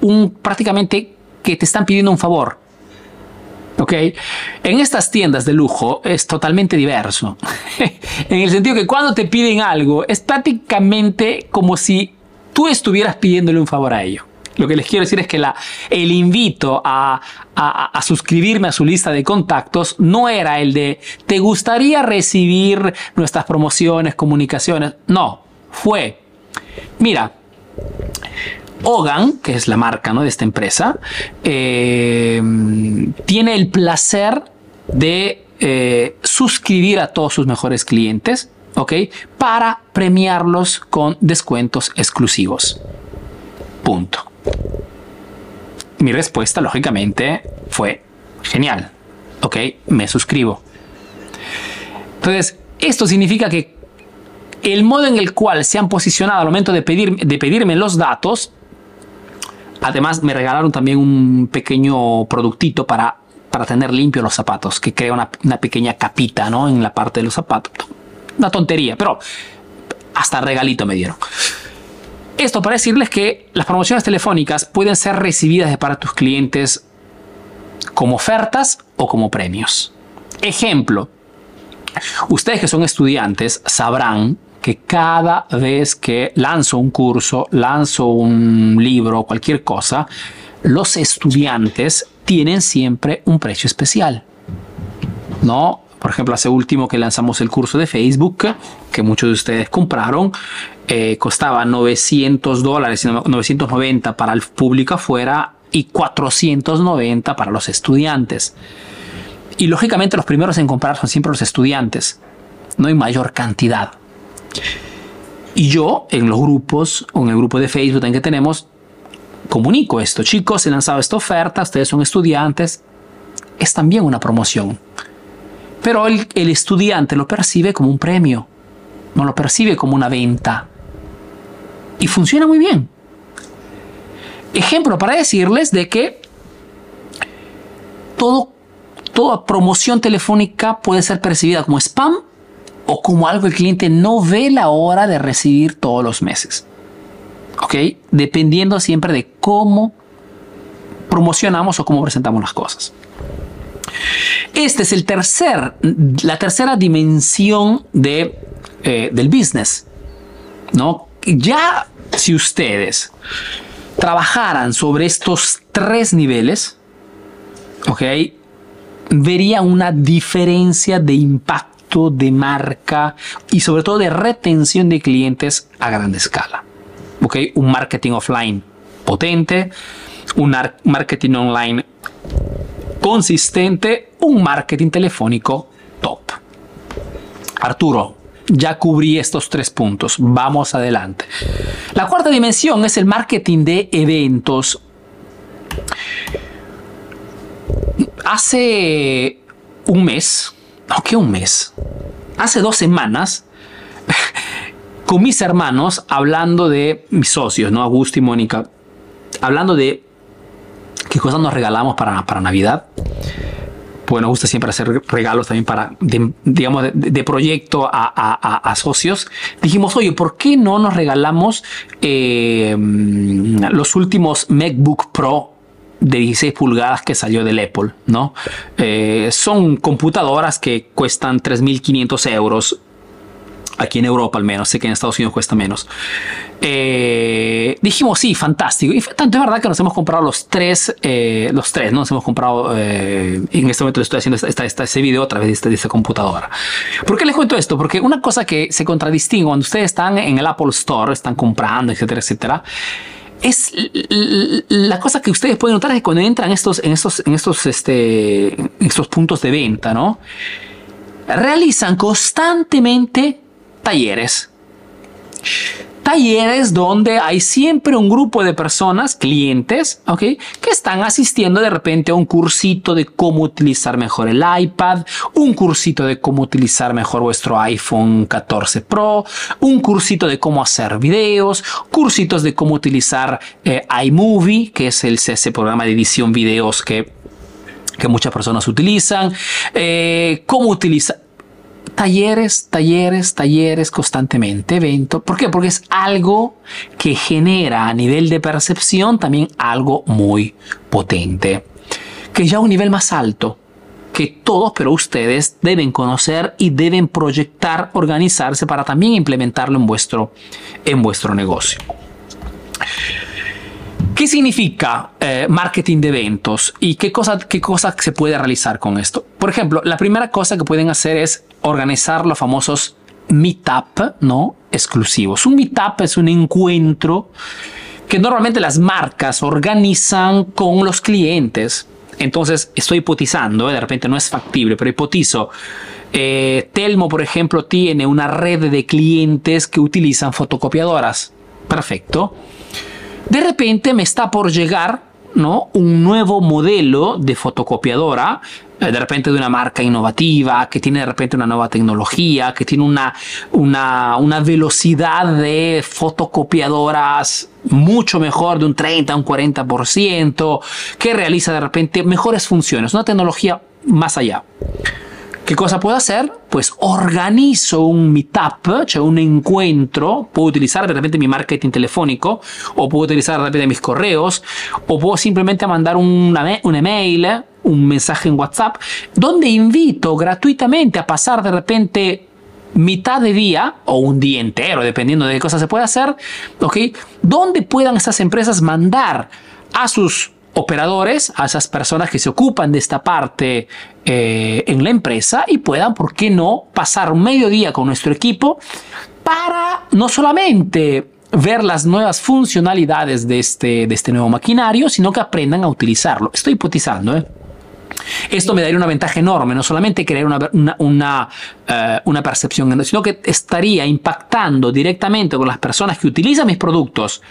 un, prácticamente que te están pidiendo un favor. ¿Ok? En estas tiendas de lujo es totalmente diverso. (laughs) en el sentido que cuando te piden algo, es prácticamente como si tú estuvieras pidiéndole un favor a ellos. Lo que les quiero decir es que el invito a, suscribirme a su lista de contactos no era el de, ¿te gustaría recibir nuestras promociones, comunicaciones? No, fue, mira, Hogan, que es la marca ¿no? de esta empresa, eh, tiene el placer de eh, suscribir a todos sus mejores clientes, ¿ok? Para premiarlos con descuentos exclusivos. Punto. Mi respuesta, lógicamente, fue genial. ¿Ok? Me suscribo. Entonces, esto significa que el modo en el cual se han posicionado al momento de, pedir, de pedirme los datos, además me regalaron también un pequeño productito para, para tener limpio los zapatos, que crea una, una pequeña capita ¿no? en la parte de los zapatos. Una tontería, pero hasta regalito me dieron. Esto para decirles que las promociones telefónicas pueden ser recibidas de para tus clientes como ofertas o como premios. Ejemplo, ustedes que son estudiantes sabrán que cada vez que lanzo un curso, lanzo un libro, cualquier cosa, los estudiantes tienen siempre un precio especial. ¿No? Por ejemplo, hace último que lanzamos el curso de Facebook, que muchos de ustedes compraron, eh, costaba 900 dólares, 990 para el público afuera y 490 para los estudiantes. Y lógicamente los primeros en comprar son siempre los estudiantes, no hay mayor cantidad. Y yo en los grupos o en el grupo de Facebook en que tenemos, comunico esto. Chicos, he lanzado esta oferta, ustedes son estudiantes, es también una promoción. Pero el, estudiante lo percibe como un premio, no lo percibe como una venta. Y funciona muy bien. Ejemplo para decirles de que toda promoción telefónica puede ser percibida como spam o como algo que el cliente no ve la hora de recibir todos los meses. ¿Ok? Dependiendo siempre de cómo promocionamos o cómo presentamos las cosas. Este es el tercer, la tercera dimensión de, eh, del business. ¿no? Ya si ustedes trabajaran sobre estos tres niveles. Vería una diferencia de impacto de marca y sobre todo de retención de clientes a gran escala. Un marketing offline potente, un marketing online consistente, un marketing telefónico top. Arturo, ya cubrí estos tres puntos. Vamos adelante. La cuarta dimensión es el marketing de eventos. Hace un mes, no, que un mes, hace dos semanas, con mis hermanos, hablando de mis socios, ¿no? Augusto y Mónica, hablando de qué cosas nos regalamos para, para Navidad. Pues nos gusta siempre hacer regalos también para, digamos, de, proyecto a, socios. Dijimos, oye, ¿por qué no nos regalamos eh, los últimos MacBook Pro de 16 pulgadas que salió del Apple, ¿no? Eh, son computadoras que cuestan 3.500 euros aquí en Europa al menos, sé que en Estados Unidos cuesta menos. Eh, dijimos, sí, fantástico. Y tanto es verdad que nos hemos comprado los tres, eh, los tres, ¿no? Nos hemos comprado, eh, en este momento estoy haciendo esta, esta, este video a través de esta, de esta, computadora. ¿Por qué les cuento esto? Porque una cosa que se contradistingue cuando ustedes están en el Apple Store, están comprando, etcétera, etcétera, es la cosa que ustedes pueden notar es que cuando entran estos, en estos, en estos, este, en estos puntos de venta, ¿no? Realizan constantemente talleres. Talleres donde hay siempre un grupo de personas, clientes, ¿ok? Que están asistiendo de repente a un cursito de cómo utilizar mejor el iPad, un cursito de cómo utilizar mejor vuestro iPhone 14 Pro, un cursito de cómo hacer videos, cursitos de cómo utilizar eh, iMovie, que es el, ese programa de edición videos que que muchas personas utilizan, eh, cómo utilizar, talleres, talleres, talleres constantemente, evento. ¿Por qué? Porque es algo que genera a nivel de percepción también algo muy potente, que ya a un nivel más alto que todos, pero ustedes deben conocer y deben proyectar, organizarse para también implementarlo en vuestro, en vuestro negocio. ¿Qué ¿Qué significa eh, marketing de eventos y qué cosa, qué cosa se puede realizar con esto? Por ejemplo, la primera cosa que pueden hacer es organizar los famosos meetup, ¿no? Exclusivos. Un meetup es un encuentro que normalmente las marcas organizan con los clientes. Entonces, estoy hipotizando, de repente no es factible, pero hipotizo. Eh, Telmo, por ejemplo, tiene una red de clientes que utilizan fotocopiadoras. Perfecto. De repente me está por llegar ¿no? un nuevo modelo de fotocopiadora, eh, de repente de una marca innovativa, que tiene de repente una nueva tecnología, que tiene una, una, una velocidad de fotocopiadoras mucho mejor, de un 30 a un 40%, que realiza de repente mejores funciones, una tecnología más allá. ¿Qué cosa puedo hacer? Pues organizo un meetup, cioè un encuentro. Puedo utilizar de repente mi marketing telefónico, o puedo utilizar de repente mis correos, o puedo simplemente mandar un email, un mensaje en WhatsApp, donde invito gratuitamente a pasar de repente mitad de día o un día entero, dependiendo de qué cosa se puede hacer, ¿ok? Donde puedan estas empresas mandar a sus operadores, a esas personas que se ocupan de esta parte eh, en la empresa y puedan, ¿por qué no?, pasar un mediodía con nuestro equipo para no solamente ver las nuevas funcionalidades de este, de este nuevo maquinario, sino que aprendan a utilizarlo. Estoy hipotizando, ¿eh? Esto me daría una ventaja enorme, no solamente crear una, una, eh, una, percepción, sino que estaría impactando directamente con las personas que utilizan mis productos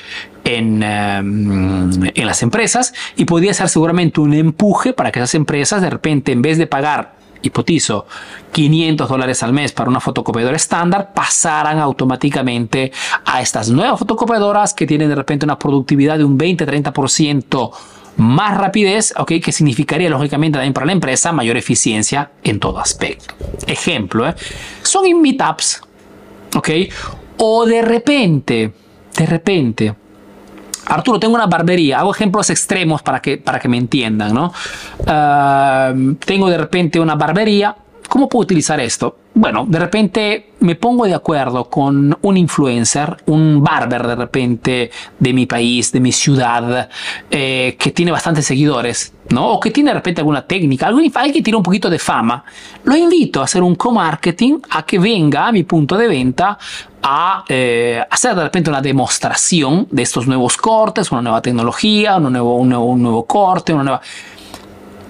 en, eh, en las empresas y podría ser seguramente un empuje para que esas empresas de repente en vez de pagar hipotizo, 500 dólares al mes para una fotocopiadora estándar, pasaran automáticamente a estas nuevas fotocopiadoras que tienen de repente una productividad de un 20-30% más rapidez, ¿ok? Que significaría lógicamente también para la empresa mayor eficiencia en todo aspecto. Ejemplo, ¿eh? son in meetups, ¿ok? O de repente, de repente, Arturo, tengo una barbería. Hago ejemplos extremos para que, para que me entiendan, ¿no? Ah, tengo de repente una barbería ¿Cómo puedo utilizar esto? Bueno, de repente me pongo de acuerdo con un influencer, un barber de repente de mi país, de mi ciudad, eh, que tiene bastantes seguidores, ¿no? O que tiene de repente alguna técnica, alguien, que tiene un poquito de fama. Lo invito a hacer un co-marketing, a que venga a mi punto de venta a eh, hacer de repente una demostración de estos nuevos cortes, una nueva tecnología, un nuevo, un nuevo, un nuevo corte, una nueva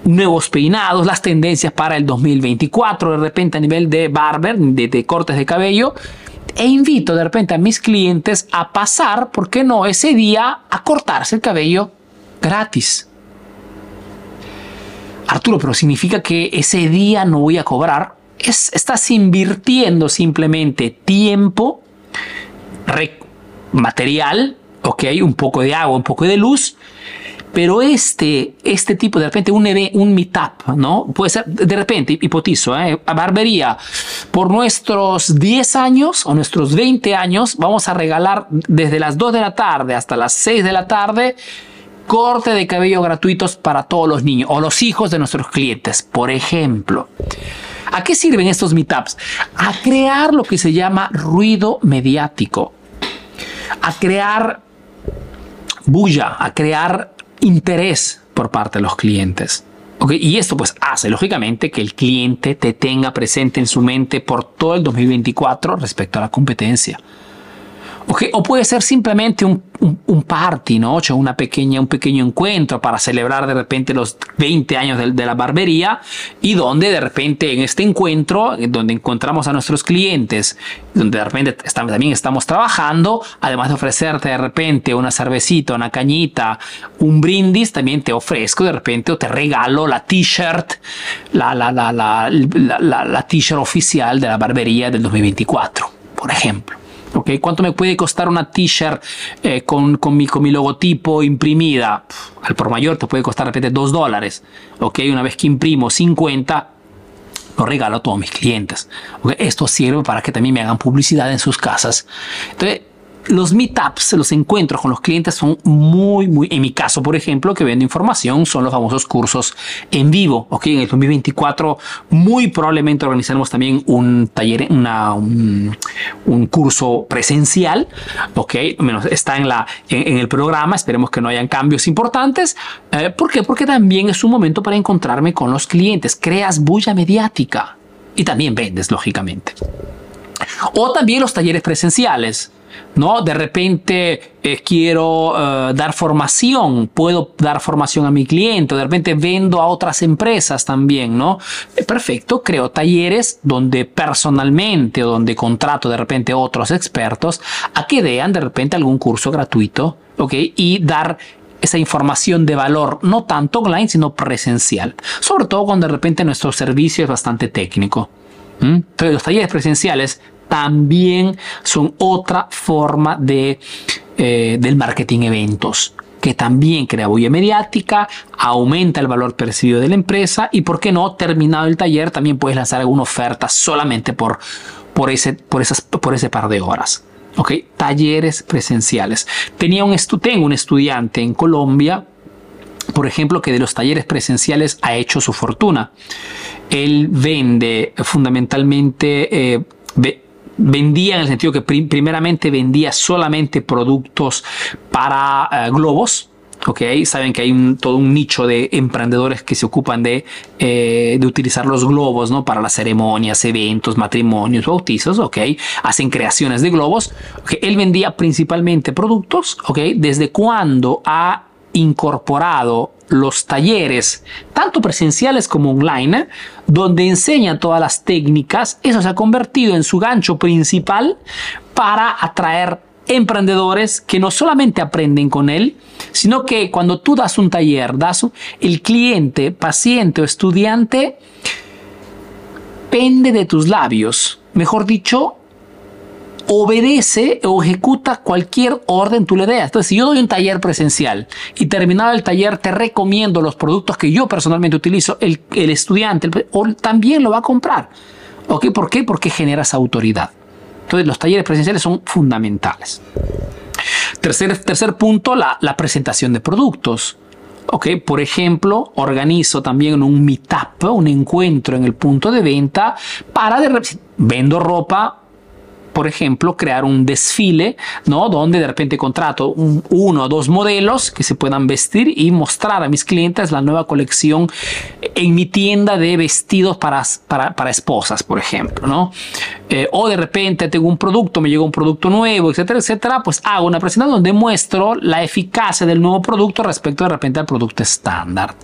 nuevos peinados, las tendencias para el 2024, de repente a nivel de barber, de, cortes de cabello. E invito de repente a mis clientes a pasar, ¿por qué no?, ese día a cortarse el cabello gratis. Arturo, pero significa que ese día no voy a cobrar. Es, estás invirtiendo simplemente tiempo, material, ok, un poco de agua, un poco de luz, pero este, este tipo de repente un, un meetup, ¿no? Puede ser de repente, hipotizo, ¿eh? a barbería, por nuestros 10 años o nuestros 20 años, vamos a regalar desde las 2 de la tarde hasta las 6 de la tarde corte de cabello gratuitos para todos los niños o los hijos de nuestros clientes, por ejemplo. ¿A qué sirven estos meetups? A crear lo que se llama ruido mediático, a crear bulla, a crear interés por parte de los clientes. Y esto pues hace lógicamente que el cliente te tenga presente en su mente por todo el 2024 respecto a la competencia. O puede ser simplemente un, un, party, ¿no? O una pequeña, un pequeño encuentro para celebrar de repente los 20 años de, la barbería y donde de repente en este encuentro, donde encontramos a nuestros clientes, donde de repente estamos, también estamos trabajando, además de ofrecerte de repente una cervecita, una cañita, un brindis, también te ofrezco de repente o te regalo la t-shirt, la, la, la, la, la, la t-shirt oficial de la barbería del 2024, por ejemplo. ¿Cuánto me puede costar una t-shirt eh, con, con, mi, con mi logotipo imprimida? al por mayor te puede costar de repente 2 dólares, ¿ok? Una vez que imprimo 50, lo regalo a todos mis clientes. Esto sirve para que también me hagan publicidad en sus casas. Entonces, los meetups, los encuentros con los clientes son muy, muy, en mi caso, por ejemplo, que vendo información, son los famosos cursos en vivo. Ok, en el 2024 muy probablemente organizaremos también un taller, una, un, curso presencial. Ok, menos está en, la, en, el programa. Esperemos que no hayan cambios importantes. Eh, ¿Por qué? Porque también es un momento para encontrarme con los clientes. Creas bulla mediática y también vendes, lógicamente. O también los talleres presenciales. ¿no? De repente eh, quiero eh, dar formación, puedo dar formación a mi cliente, de repente vendo a otras empresas también, ¿no? Eh, perfecto, creo talleres donde personalmente o donde contrato de repente otros expertos a que dean de repente algún curso gratuito, ¿ok? Y dar esa información de valor, no tanto online, sino presencial. Sobre todo cuando de repente nuestro servicio es bastante técnico. Entonces, los talleres presenciales también son otra forma de, eh, del marketing eventos que también crea bulla mediática, aumenta el valor percibido de la empresa y, ¿por qué no? Terminado el taller, también puedes lanzar alguna oferta solamente por, por, ese, por, esas, por ese par de horas. ¿Ok? Talleres presenciales. Tenía un tengo un estudiante en Colombia por ejemplo, que de los talleres presenciales ha hecho su fortuna. Él vende fundamentalmente eh, vendía en el sentido que primeramente vendía solamente productos para eh, globos. Ok, saben que hay todo un nicho de emprendedores que se ocupan de, eh, de utilizar los globos ¿no? para las ceremonias, eventos, matrimonios, bautizos. Ok, hacen creaciones de globos. Él vendía principalmente productos. Ok, desde cuando ha incorporado los talleres, tanto presenciales como online, donde enseña todas las técnicas. Eso se ha convertido en su gancho principal para atraer emprendedores que no solamente aprenden con él, sino que cuando tú das un taller, das el cliente, paciente o estudiante, pende de tus labios. Mejor dicho, obedece o ejecuta cualquier orden tú le des. Entonces, si yo doy un taller presencial y terminado el taller te recomiendo los productos que yo personalmente utilizo, el, estudiante también lo va a comprar. ¿Ok? ¿Por qué? Porque generas autoridad. Entonces, los talleres presenciales son fundamentales. Tercer, tercer punto, la, la presentación de productos. Ok, por ejemplo, organizo también un meetup, un encuentro en el punto de venta para de, vendo ropa, por ejemplo, crear un desfile, ¿no? Donde de repente contrato uno o dos modelos que se puedan vestir y mostrar a mis clientes la nueva colección en mi tienda de vestidos para, para, esposas, por ejemplo, ¿no? Eh, o de repente tengo un producto, me llega un producto nuevo, etcétera, etcétera, pues hago una presentación donde muestro la eficacia del nuevo producto respecto de repente al producto estándar.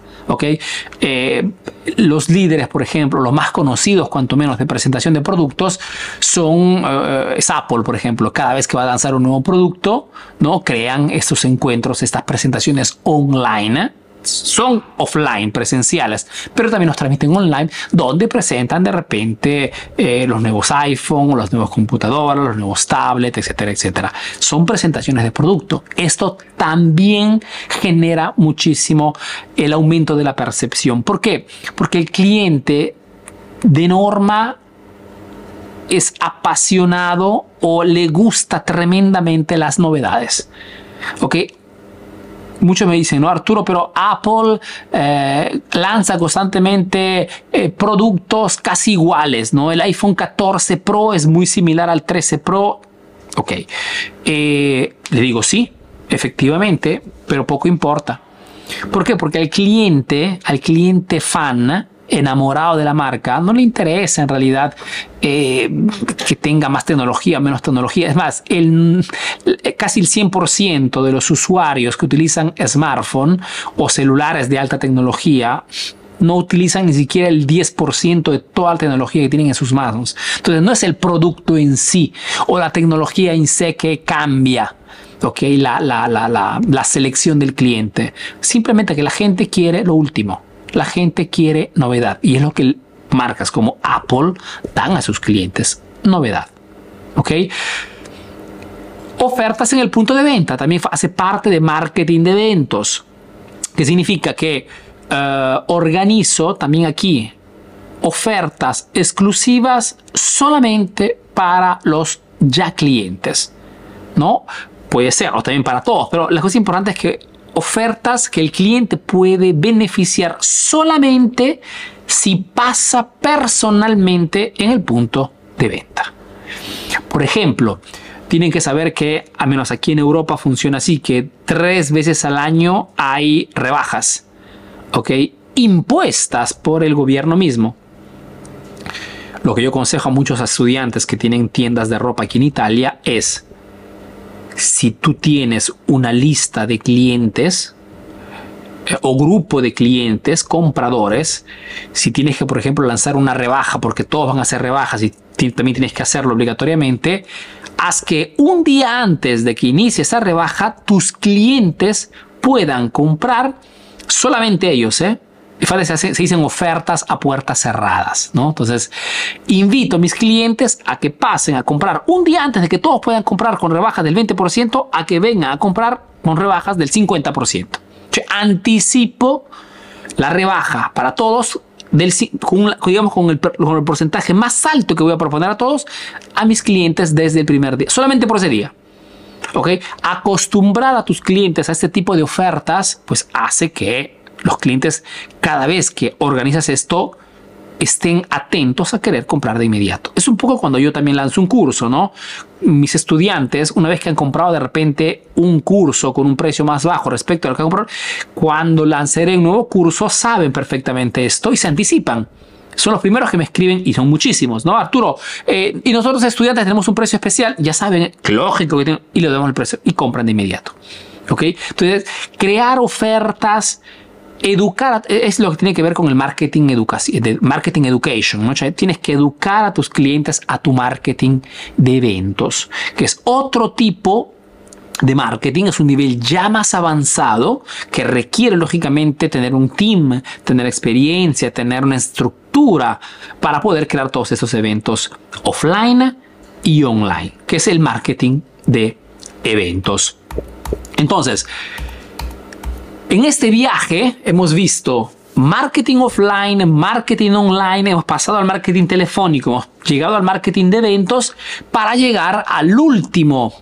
Eh, los líderes, por ejemplo, los más conocidos, cuanto menos, de presentación de productos, son eh, Apple, por ejemplo. Cada vez que va a lanzar un nuevo producto, ¿no? Crean estos encuentros, estas presentaciones online son offline, presenciales, pero también nos transmiten online, donde presentan de repente eh, los nuevos iPhone, los nuevos computadores, los nuevos tablets, etcétera, etcétera. Son presentaciones de producto. Esto también genera muchísimo el aumento de la percepción. ¿Por qué? Porque el cliente de norma es apasionado o le gusta tremendamente las novedades. ¿Ok? Muchos me dicen, no Arturo, pero Apple eh, lanza constantemente eh, productos casi iguales, ¿no? El iPhone 14 Pro es muy similar al 13 Pro. Ok, eh, le digo sí, efectivamente, pero poco importa. ¿Por qué? Porque al cliente, al cliente fan, enamorado de la marca, no le interesa en realidad eh, que tenga más tecnología menos tecnología. Es más, el, casi el 100% de los usuarios que utilizan smartphone o celulares de alta tecnología no utilizan ni siquiera el 10% de toda la tecnología que tienen en sus manos. Entonces no es el producto en sí o la tecnología en sí que cambia. Okay, la, la, la, la selección del cliente. Simplemente que la gente quiere lo último. La gente quiere novedad y es lo que marcas como Apple dan a sus clientes, novedad. ¿Ok? Ofertas en el punto de venta también hace parte de marketing de eventos, que significa que eh, organizo también aquí ofertas exclusivas solamente para los ya clientes. ¿no? Puede ser, o también para todos, pero la cosa importante es que ofertas que el cliente puede beneficiar solamente si pasa personalmente en el punto de venta. Por ejemplo, tienen que saber que, a menos aquí en Europa funciona así, que tres veces al año hay rebajas, ¿ok? Impuestas por el gobierno mismo. Lo que yo aconsejo a muchos estudiantes que tienen tiendas de ropa aquí en Italia es, si tú tienes una lista de clientes eh, o grupo de clientes, compradores, si tienes que, por ejemplo, lanzar una rebaja, porque todos van a hacer rebajas y también tienes que hacerlo obligatoriamente, haz que un día antes de que inicie esa rebaja, tus clientes puedan comprar solamente ellos, ¿eh? Se, se dicen ofertas a puertas cerradas, ¿no? Entonces, invito a mis clientes a que pasen a comprar un día antes de que todos puedan comprar con rebajas del 20%, a que vengan a comprar con rebajas del 50%. anticipo la rebaja para todos del, con, digamos, con el, con el porcentaje más alto que voy a proponer a todos a mis clientes desde el primer día, solamente por ese día. ¿Ok? Acostumbrar a tus clientes a este tipo de ofertas, pues hace que los clientes cada vez que organizas esto estén atentos a querer comprar de inmediato. Es un poco cuando yo también lanzo un curso, ¿no? Mis estudiantes, una vez que han comprado de repente un curso con un precio más bajo respecto al que han comprado, cuando lanzaré un nuevo curso saben perfectamente esto y se anticipan. Son los primeros que me escriben y son muchísimos, ¿no? Arturo, eh, y nosotros estudiantes tenemos un precio especial, ya saben, lógico que tengo, y le damos el precio y compran de inmediato. ¿Ok? Entonces, crear ofertas educar es lo que tiene que ver con el marketing, marketing education. ¿no? tienes que educar a tus clientes a tu marketing de eventos, que es otro tipo de marketing, es un nivel ya más avanzado que requiere lógicamente tener un team, tener experiencia, tener una estructura para poder crear todos esos eventos offline y online, que es el marketing de eventos. Entonces, en este viaje hemos visto marketing offline, marketing online, hemos pasado al marketing telefónico, llegado al marketing de eventos para llegar al último,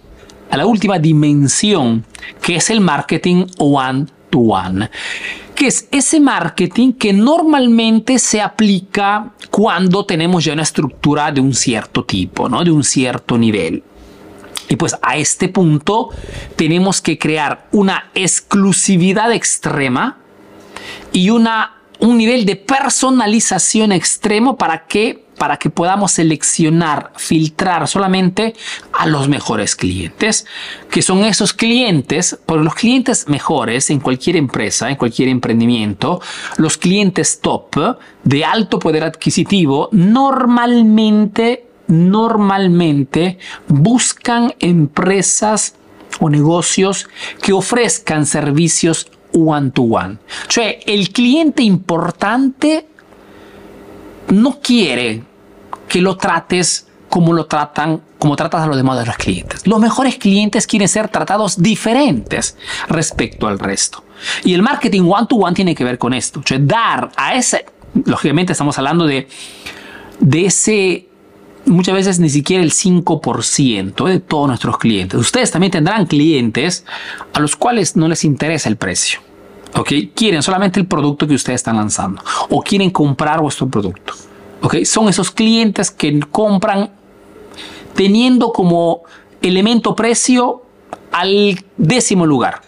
a la última dimensión, que es el marketing one to one que es ese marketing que normalmente se aplica cuando tenemos ya una estructura de un cierto tipo, ¿no? de un cierto nivel. Y pues a este punto tenemos que crear una exclusividad extrema y una, un nivel de personalización extremo para que, para que podamos seleccionar, filtrar solamente a los mejores clientes, que son esos clientes, por los clientes mejores en cualquier empresa, en cualquier emprendimiento, los clientes top de alto poder adquisitivo normalmente normalmente buscan empresas o negocios que ofrezcan servicios one to one. Cioè, el cliente importante no quiere que lo trates como lo tratan, como tratas a los demás de los clientes. Los mejores clientes quieren ser tratados diferentes respecto al resto. Y el marketing one to one tiene que ver con esto, dar a ese, lógicamente estamos hablando de, de ese muchas veces ni siquiera el 5% de todos nuestros clientes. Ustedes también tendrán clientes a los cuales no les interesa el precio. ¿Ok? Quieren solamente el producto que ustedes están lanzando o quieren comprar vuestro producto. ¿Ok? Son esos clientes que compran teniendo como elemento precio al décimo lugar.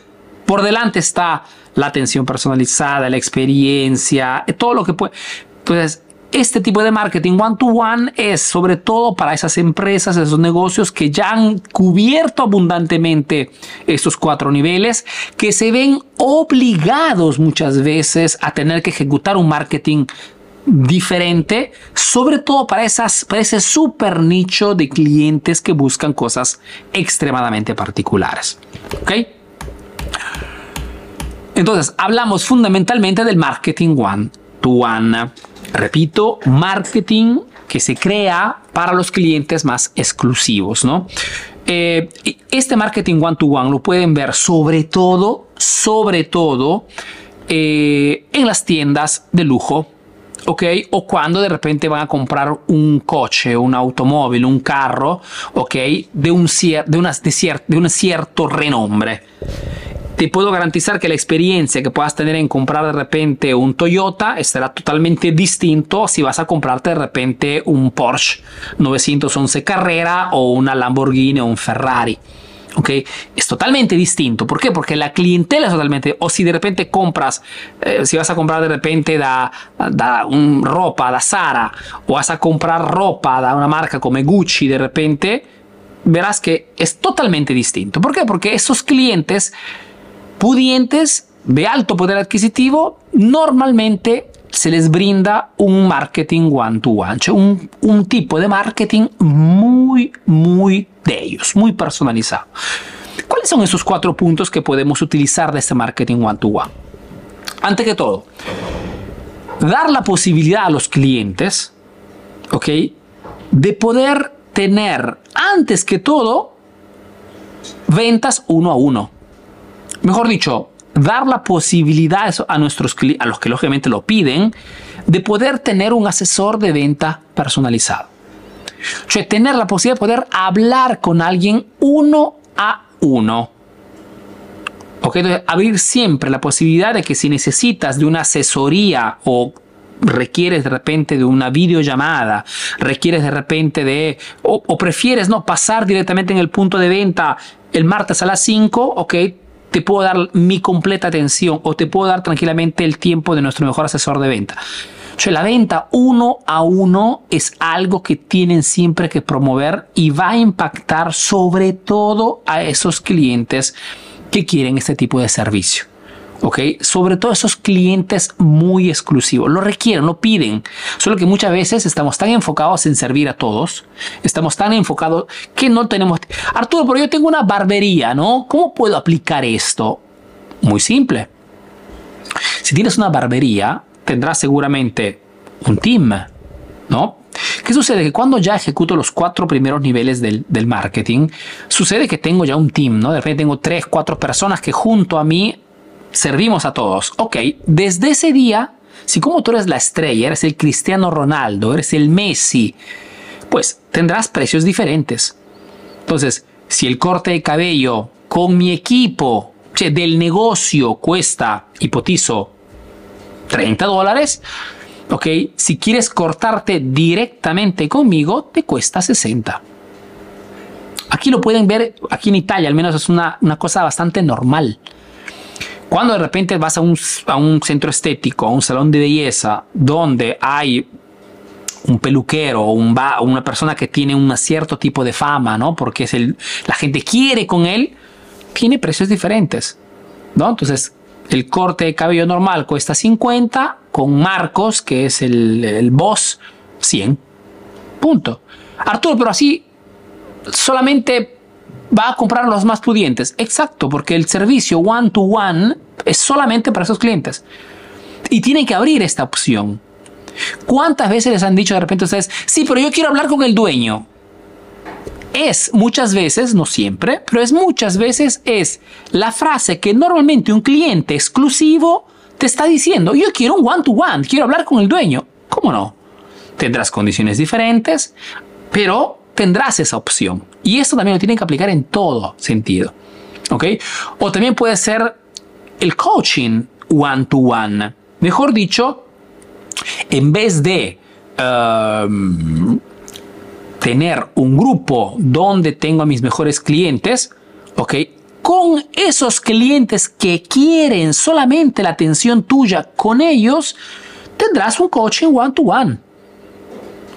Por delante está la atención personalizada, la experiencia, todo lo que puede. Entonces, este tipo de marketing one-to-one es sobre todo para esas empresas, esos negocios que ya han cubierto abundantemente estos cuatro niveles, que se ven obligados muchas veces a tener que ejecutar un marketing diferente, sobre todo para, esas, para ese super nicho de clientes que buscan cosas extremadamente particulares. ¿Ok? Entonces, hablamos fundamentalmente del marketing one-to-one. Repito, marketing que se crea para los clientes más exclusivos, ¿no? Eh, este marketing one to one lo pueden ver sobre todo, sobre todo eh, en las tiendas de lujo, ¿ok? O cuando de repente van a comprar un coche, un automóvil, un carro, ¿ok? De un cierto renombre. Te puedo garantizar que la experiencia que puedas tener en comprar de repente un Toyota estará totalmente distinto si vas a comprarte de repente un Porsche 911 Carrera o una Lamborghini o un Ferrari. ¿ok? Es totalmente distinto. ¿Por qué? Porque la clientela es totalmente... O si de repente compras, eh, si vas a comprar de repente da, da un ropa da Zara o vas a comprar ropa da una marca como Gucci de repente, verás que es totalmente distinto. ¿Por qué? Porque esos clientes pudientes de alto poder adquisitivo normalmente se les brinda un marketing one-to-one, -one, un, tipo de marketing muy, muy de ellos, muy personalizado. ¿Cuáles son esos cuatro puntos que podemos utilizar de este marketing one-to-one? Antes que todo, dar la posibilidad a los clientes, ¿ok? De poder tener, antes que todo, ventas uno a uno. Mejor dicho, dar la posibilidad a nuestros a los que lógicamente lo piden, de poder tener un asesor de venta personalizado. O sea, tener la posibilidad de poder hablar con alguien uno a uno. ¿Ok? abrir siempre la posibilidad de que si necesitas de una asesoría o requieres de repente de una videollamada, requieres de repente de, o, prefieres no pasar directamente en el punto de venta el martes a las 5, ok, te puedo dar mi completa atención o te puedo dar tranquilamente el tiempo de nuestro mejor asesor de venta. la venta uno a uno es algo que tienen siempre que promover y va a impactar sobre todo a esos clientes que quieren este tipo de servicio. Sobre todo esos clientes muy exclusivos. Lo requieren, lo piden. Solo que muchas veces estamos tan enfocados en servir a todos, estamos tan enfocados que no tenemos... Arturo, pero yo tengo una barbería, ¿no? ¿Cómo puedo aplicar esto? Muy simple. Si tienes una barbería, tendrás seguramente un team, ¿no? ¿Qué sucede? Que cuando ya ejecuto los cuatro primeros niveles del, del, marketing, sucede que tengo ya un team, ¿no? De repente tengo tres, cuatro personas que junto a mí servimos a todos. Ok, desde ese día, si como tú eres la estrella, eres el Cristiano Ronaldo, eres el Messi, pues tendrás precios diferentes. Entonces, si el corte de cabello con mi equipo del negocio cuesta, hipotizo, 30 dólares, ok, si quieres cortarte directamente conmigo, te cuesta 60. Aquí lo pueden ver, aquí en Italia al menos es una, una cosa bastante normal. Cuando de repente vas a un, centro estético, a un salón de belleza, donde hay un peluquero o un una persona que tiene un cierto tipo de fama, ¿no? Porque es el, la gente quiere con él, tiene precios diferentes, ¿no? Entonces, el corte de cabello normal cuesta 50, con Marcos, que es el, el boss, 100. Punto. Arturo, pero así solamente va a comprar los más pudientes. Exacto, porque el servicio one to one es solamente para esos clientes. Y tienen que abrir esta opción. ¿Cuántas veces les han dicho de repente a ustedes, sí, pero yo quiero hablar con el dueño? Es muchas veces, no siempre, pero es muchas veces es la frase que normalmente un cliente exclusivo te está diciendo, yo quiero un one to one, quiero hablar con el dueño. ¿Cómo no? Tendrás condiciones diferentes, pero tendrás esa opción. Y esto también lo tienen que aplicar en todo sentido. ¿Ok? O también puede ser el coaching one to one. Mejor dicho, en vez de um, tener un grupo donde tengo a mis mejores clientes, ¿ok? Con esos clientes que quieren solamente la atención tuya con ellos, tendrás un coaching one to one.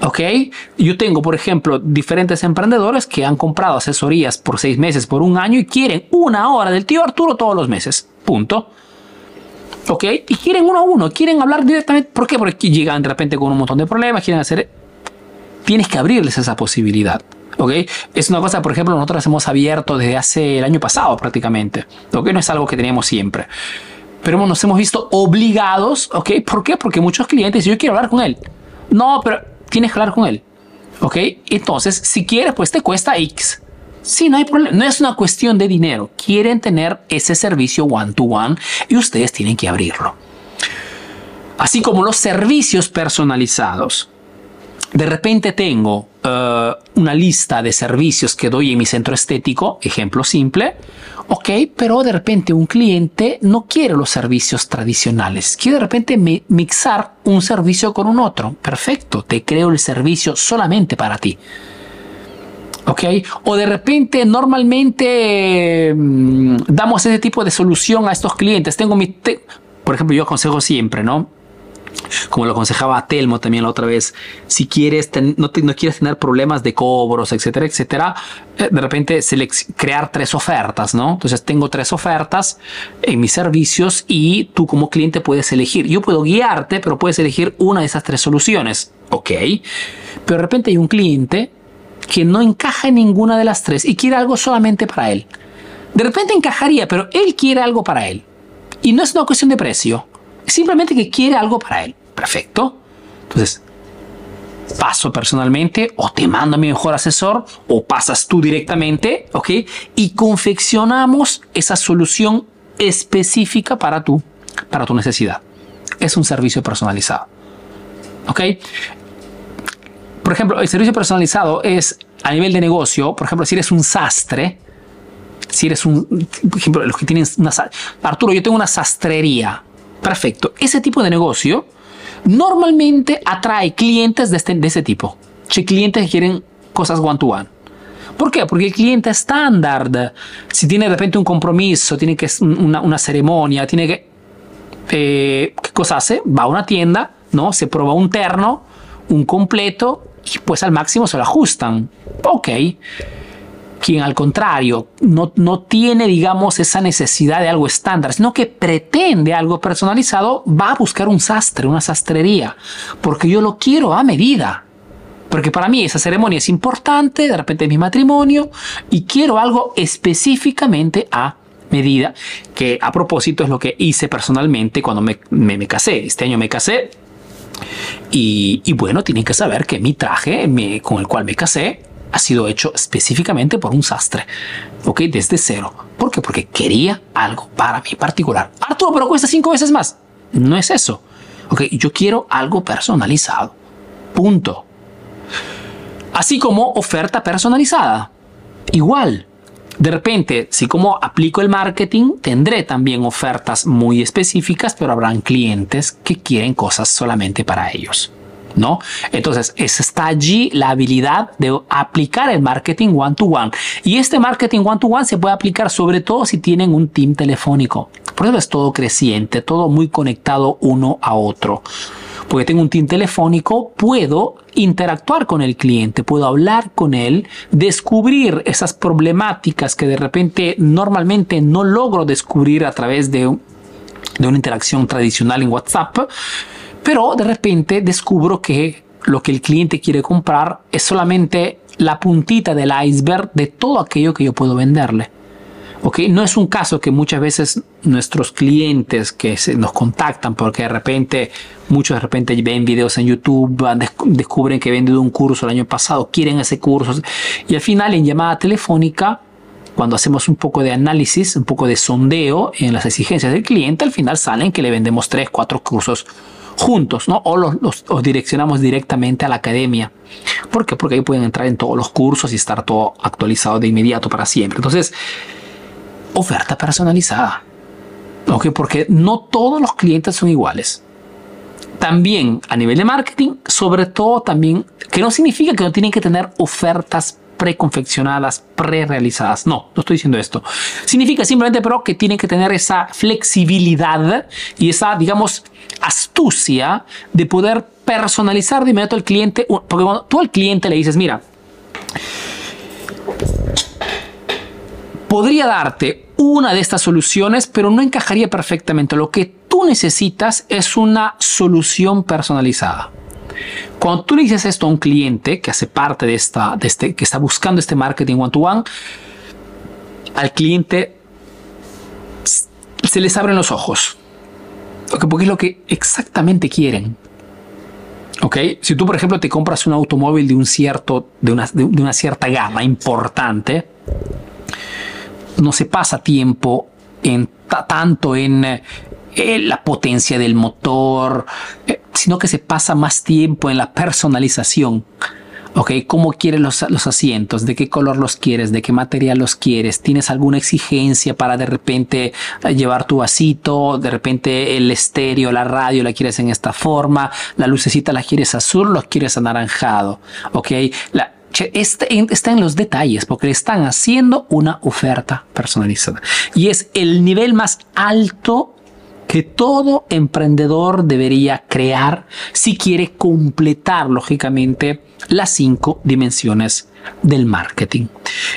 ¿Ok? Yo tengo, por ejemplo, diferentes emprendedores que han comprado asesorías por seis meses, por un año y quieren una hora del tío Arturo todos los meses. Punto. ¿Ok? Y quieren uno a uno, quieren hablar directamente. ¿Por qué? Porque llegan de repente con un montón de problemas, quieren hacer... Tienes que abrirles esa posibilidad. ¿ok? Es una cosa, por ejemplo, nosotros hemos abierto desde hace el año pasado prácticamente, ¿ok? No es algo que teníamos siempre. Pero nos hemos visto obligados, ¿ok? ¿Por qué? Porque muchos clientes, yo quiero hablar con él. No, pero tienes que hablar con él. ¿Ok? Entonces, si quieres, pues te cuesta X. Sí, no hay problema. No es una cuestión de dinero. Quieren tener ese servicio one to one y ustedes tienen que abrirlo. Así como los servicios personalizados. De repente tengo uh, una lista de servicios que doy en mi centro estético, ejemplo simple, ok, pero de repente un cliente no quiere los servicios tradicionales, quiere de repente mixar un servicio con un otro. Perfecto, te creo el servicio solamente para ti. ¿ok? O de repente normalmente mmm, damos ese tipo de solución a estos clientes. Tengo mi, te por ejemplo, yo aconsejo siempre, ¿no? Como lo aconsejaba a Telmo también la otra vez, si quieres no, no, quieres tener problemas de cobros, etcétera, etcétera, eh, de repente crear tres ofertas, ¿no? Entonces tengo tres ofertas en mis servicios y tú como cliente puedes elegir. Yo puedo guiarte, pero puedes elegir una de esas tres soluciones, ¿ok? Pero de repente hay un cliente que no encaja en ninguna de las tres y quiere algo solamente para él. De repente encajaría, pero él quiere algo para él. Y no es una cuestión de precio simplemente que quiere algo para él. Perfecto. Entonces, paso personalmente o te mando a mi mejor asesor o pasas tú directamente, ¿ok? Y confeccionamos esa solución específica para tú, para tu necesidad. Es un servicio personalizado. ¿Ok? Por ejemplo, el servicio personalizado es a nivel de negocio, por ejemplo, si eres un sastre, si eres un, por ejemplo, los que tienen una, Arturo, yo tengo una sastrería, Perfecto. Ese tipo de negocio normalmente atrae clientes de, este, ese tipo. Hay clientes que quieren cosas one-to-one. ¿Por qué? Porque el cliente estándar, si tiene de repente un compromiso, tiene que una, una ceremonia, tiene que... Eh, ¿Qué cosa hace? Va a una tienda, ¿no? Se prueba un terno, un completo, y pues al máximo se lo ajustan. Ok quien al contrario no, no tiene, digamos, esa necesidad de algo estándar, sino que pretende algo personalizado, va a buscar un sastre, una sastrería, porque yo lo quiero a medida. Porque para mí esa ceremonia es importante, de repente es mi matrimonio, y quiero algo específicamente a medida, que a propósito es lo que hice personalmente cuando me, me, casé. Este año me casé, y, y, bueno, tienen que saber que mi traje me, con el cual me casé ha sido hecho específicamente por un sastre, ¿ok? Desde cero. ¿Por qué? Porque quería algo para mí particular. Arturo, pero cuesta cinco veces más. No es eso. ¿Ok? Yo quiero algo personalizado. Punto. Así como oferta personalizada. Igual. De repente, si como aplico el marketing, tendré también ofertas muy específicas, pero habrán clientes que quieren cosas solamente para ellos. ¿No? Entonces, está allí la habilidad de aplicar el marketing one-to-one. Y este marketing one-to-one se puede aplicar sobre todo si tienen un team telefónico. Por eso es todo creciente, todo muy conectado uno a otro. Porque tengo un team telefónico, puedo interactuar con el cliente, puedo hablar con él, descubrir esas problemáticas que de repente normalmente no logro descubrir a través de, de una interacción tradicional en WhatsApp pero de repente descubro que lo que el cliente quiere comprar es solamente la puntita del iceberg de todo aquello que yo puedo venderle. ¿ok? No es un caso que muchas veces nuestros clientes que se nos contactan porque de repente, muchos de repente ven videos en YouTube, descubren que he vendido un curso el año pasado, quieren ese curso y al final en llamada telefónica, cuando hacemos un poco de análisis, un poco de sondeo en las exigencias del cliente, al final salen que le vendemos tres, cuatro cursos juntos, ¿no? O los, direccionamos directamente a la academia. ¿Por qué? Porque ahí pueden entrar en todos los cursos y estar todo actualizado de inmediato para siempre. Entonces, oferta personalizada. ¿Ok? Porque no todos los clientes son iguales. También a nivel de marketing, sobre todo también, que no significa que no tienen que tener ofertas preconfeccionadas, pre-realizadas. No, no estoy diciendo esto. Significa simplemente, pero, que tienen que tener esa flexibilidad y esa, digamos, astucia de poder personalizar de inmediato al cliente. Porque cuando tú al cliente le dices, mira, podría darte una de estas soluciones, pero no encajaría perfectamente. Lo que tú necesitas es una solución personalizada. Cuando tú le dices esto a un cliente que hace parte de esta, de este, que está buscando este marketing one-to-one, al cliente se les abren los ojos. Porque es lo que exactamente quieren. ¿Ok? Si tú, por ejemplo, te compras un automóvil de, un cierto, de, una, de una cierta gama importante, no se pasa tiempo en, tanto en eh, la potencia del motor, eh, sino que se pasa más tiempo en la personalización. Ok, ¿cómo quieres los, los, asientos? ¿De qué color los quieres? ¿De qué material los quieres? ¿Tienes alguna exigencia para de repente eh, llevar tu vasito? ¿De repente el estéreo, la radio la quieres en esta forma? ¿La lucecita la quieres azul los quieres anaranjado? Ok, la, este, está en los detalles porque le están haciendo una oferta personalizada. Y es el nivel más alto que todo emprendedor debería crear si quiere completar, lógicamente, las cinco dimensiones del marketing.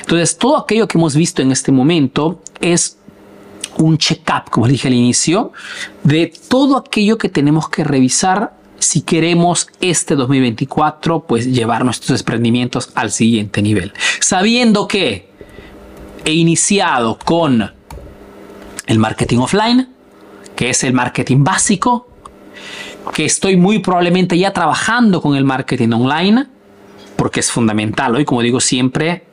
Entonces, todo aquello que hemos visto en este momento es un check-up, como dije al inicio, de todo aquello que tenemos que revisar si queremos este 2024, pues llevar nuestros desprendimientos al siguiente nivel. Sabiendo que he iniciado con el marketing offline, que es el marketing básico, que estoy muy probablemente ya trabajando con el marketing online, porque es fundamental. Hoy, como digo siempre,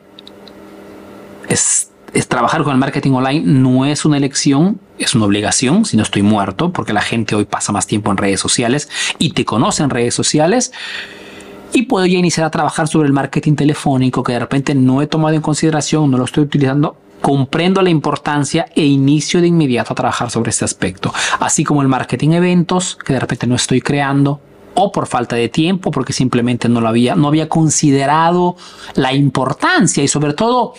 es, es, trabajar con el marketing online no es una elección, es una obligación, si no estoy muerto, porque la gente hoy pasa más tiempo en redes sociales y te conoce en redes sociales. Y puedo ya iniciar a trabajar sobre el marketing telefónico que de repente no he tomado en consideración, no lo estoy utilizando comprendo la importancia e inicio de inmediato a trabajar sobre este aspecto, así como el marketing eventos, que de repente no estoy creando, o por falta de tiempo, porque simplemente no lo había, no había considerado la importancia y sobre todo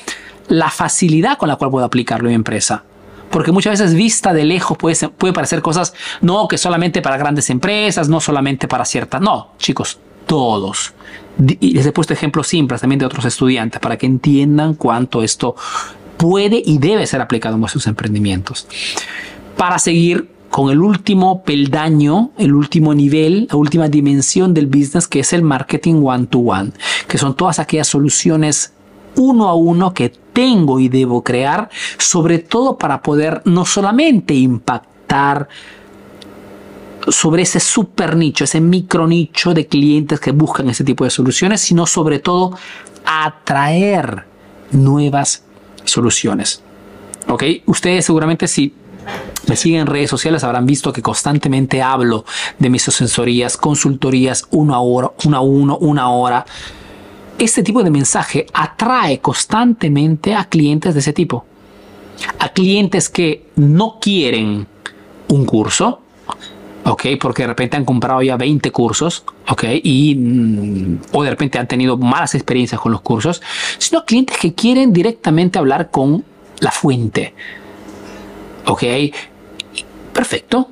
la facilidad con la cual puedo aplicarlo en mi empresa. Porque muchas veces vista de lejos puede, puede parecer cosas, no que solamente para grandes empresas, no solamente para ciertas, no, chicos, todos. Y les he puesto ejemplos simples también de otros estudiantes para que entiendan cuánto esto puede y debe ser aplicado en vuestros emprendimientos. Para seguir con el último peldaño, el último nivel, la última dimensión del business, que es el marketing one-to-one, que son todas aquellas soluciones uno a uno que tengo y debo crear, sobre todo para poder no solamente impactar sobre ese super nicho, ese micro nicho de clientes que buscan ese tipo de soluciones, sino sobre todo atraer nuevas soluciones. ¿Ok? Ustedes seguramente si me siguen en redes sociales habrán visto que constantemente hablo de mis asesorías, consultorías uno a uno, uno a uno, una hora. Este tipo de mensaje atrae constantemente a clientes de ese tipo. A clientes que no quieren un curso, ¿ok? Porque de repente han comprado ya 20 cursos, ¿ok? Y, mm, o de repente han tenido malas experiencias con los cursos, sino clientes que quieren directamente hablar con la fuente, ¿ok? Perfecto.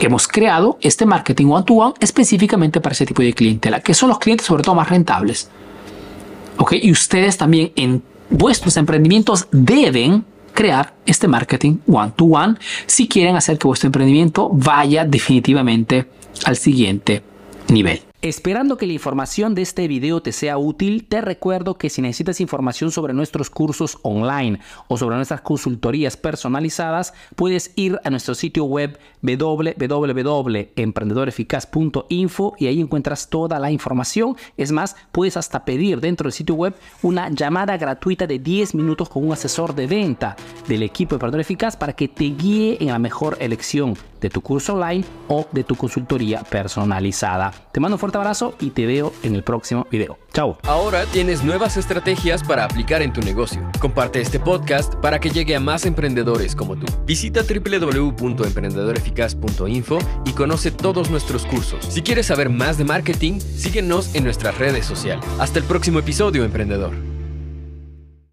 Hemos creado este marketing one-to-one específicamente para ese tipo de clientela, que son los clientes sobre todo más rentables. ¿Ok? Y ustedes también en vuestros emprendimientos deben crear este marketing one-to-one si quieren hacer que vuestro emprendimiento vaya definitivamente al siguiente nivel. Esperando que la información de este video te sea útil, te recuerdo que si necesitas información sobre nuestros cursos online o sobre nuestras consultorías personalizadas, puedes ir a nuestro sitio web www.emprendedoreficaz.info y ahí encuentras toda la información. Es más, puedes hasta pedir dentro del sitio web una llamada gratuita de 10 minutos con un asesor de venta del equipo de Emprendedor Eficaz para que te guíe en la mejor elección de tu curso online o de tu consultoría personalizada. Te mando un fuerte abrazo y te veo en el próximo video. Chao. Ahora tienes nuevas estrategias para aplicar en tu negocio. Comparte este podcast para que llegue a más emprendedores como tú. Visita www.emprendedoreficaz.info y conoce todos nuestros cursos. Si quieres saber más de marketing, síguenos en nuestras redes sociales. Hasta el próximo episodio, emprendedor.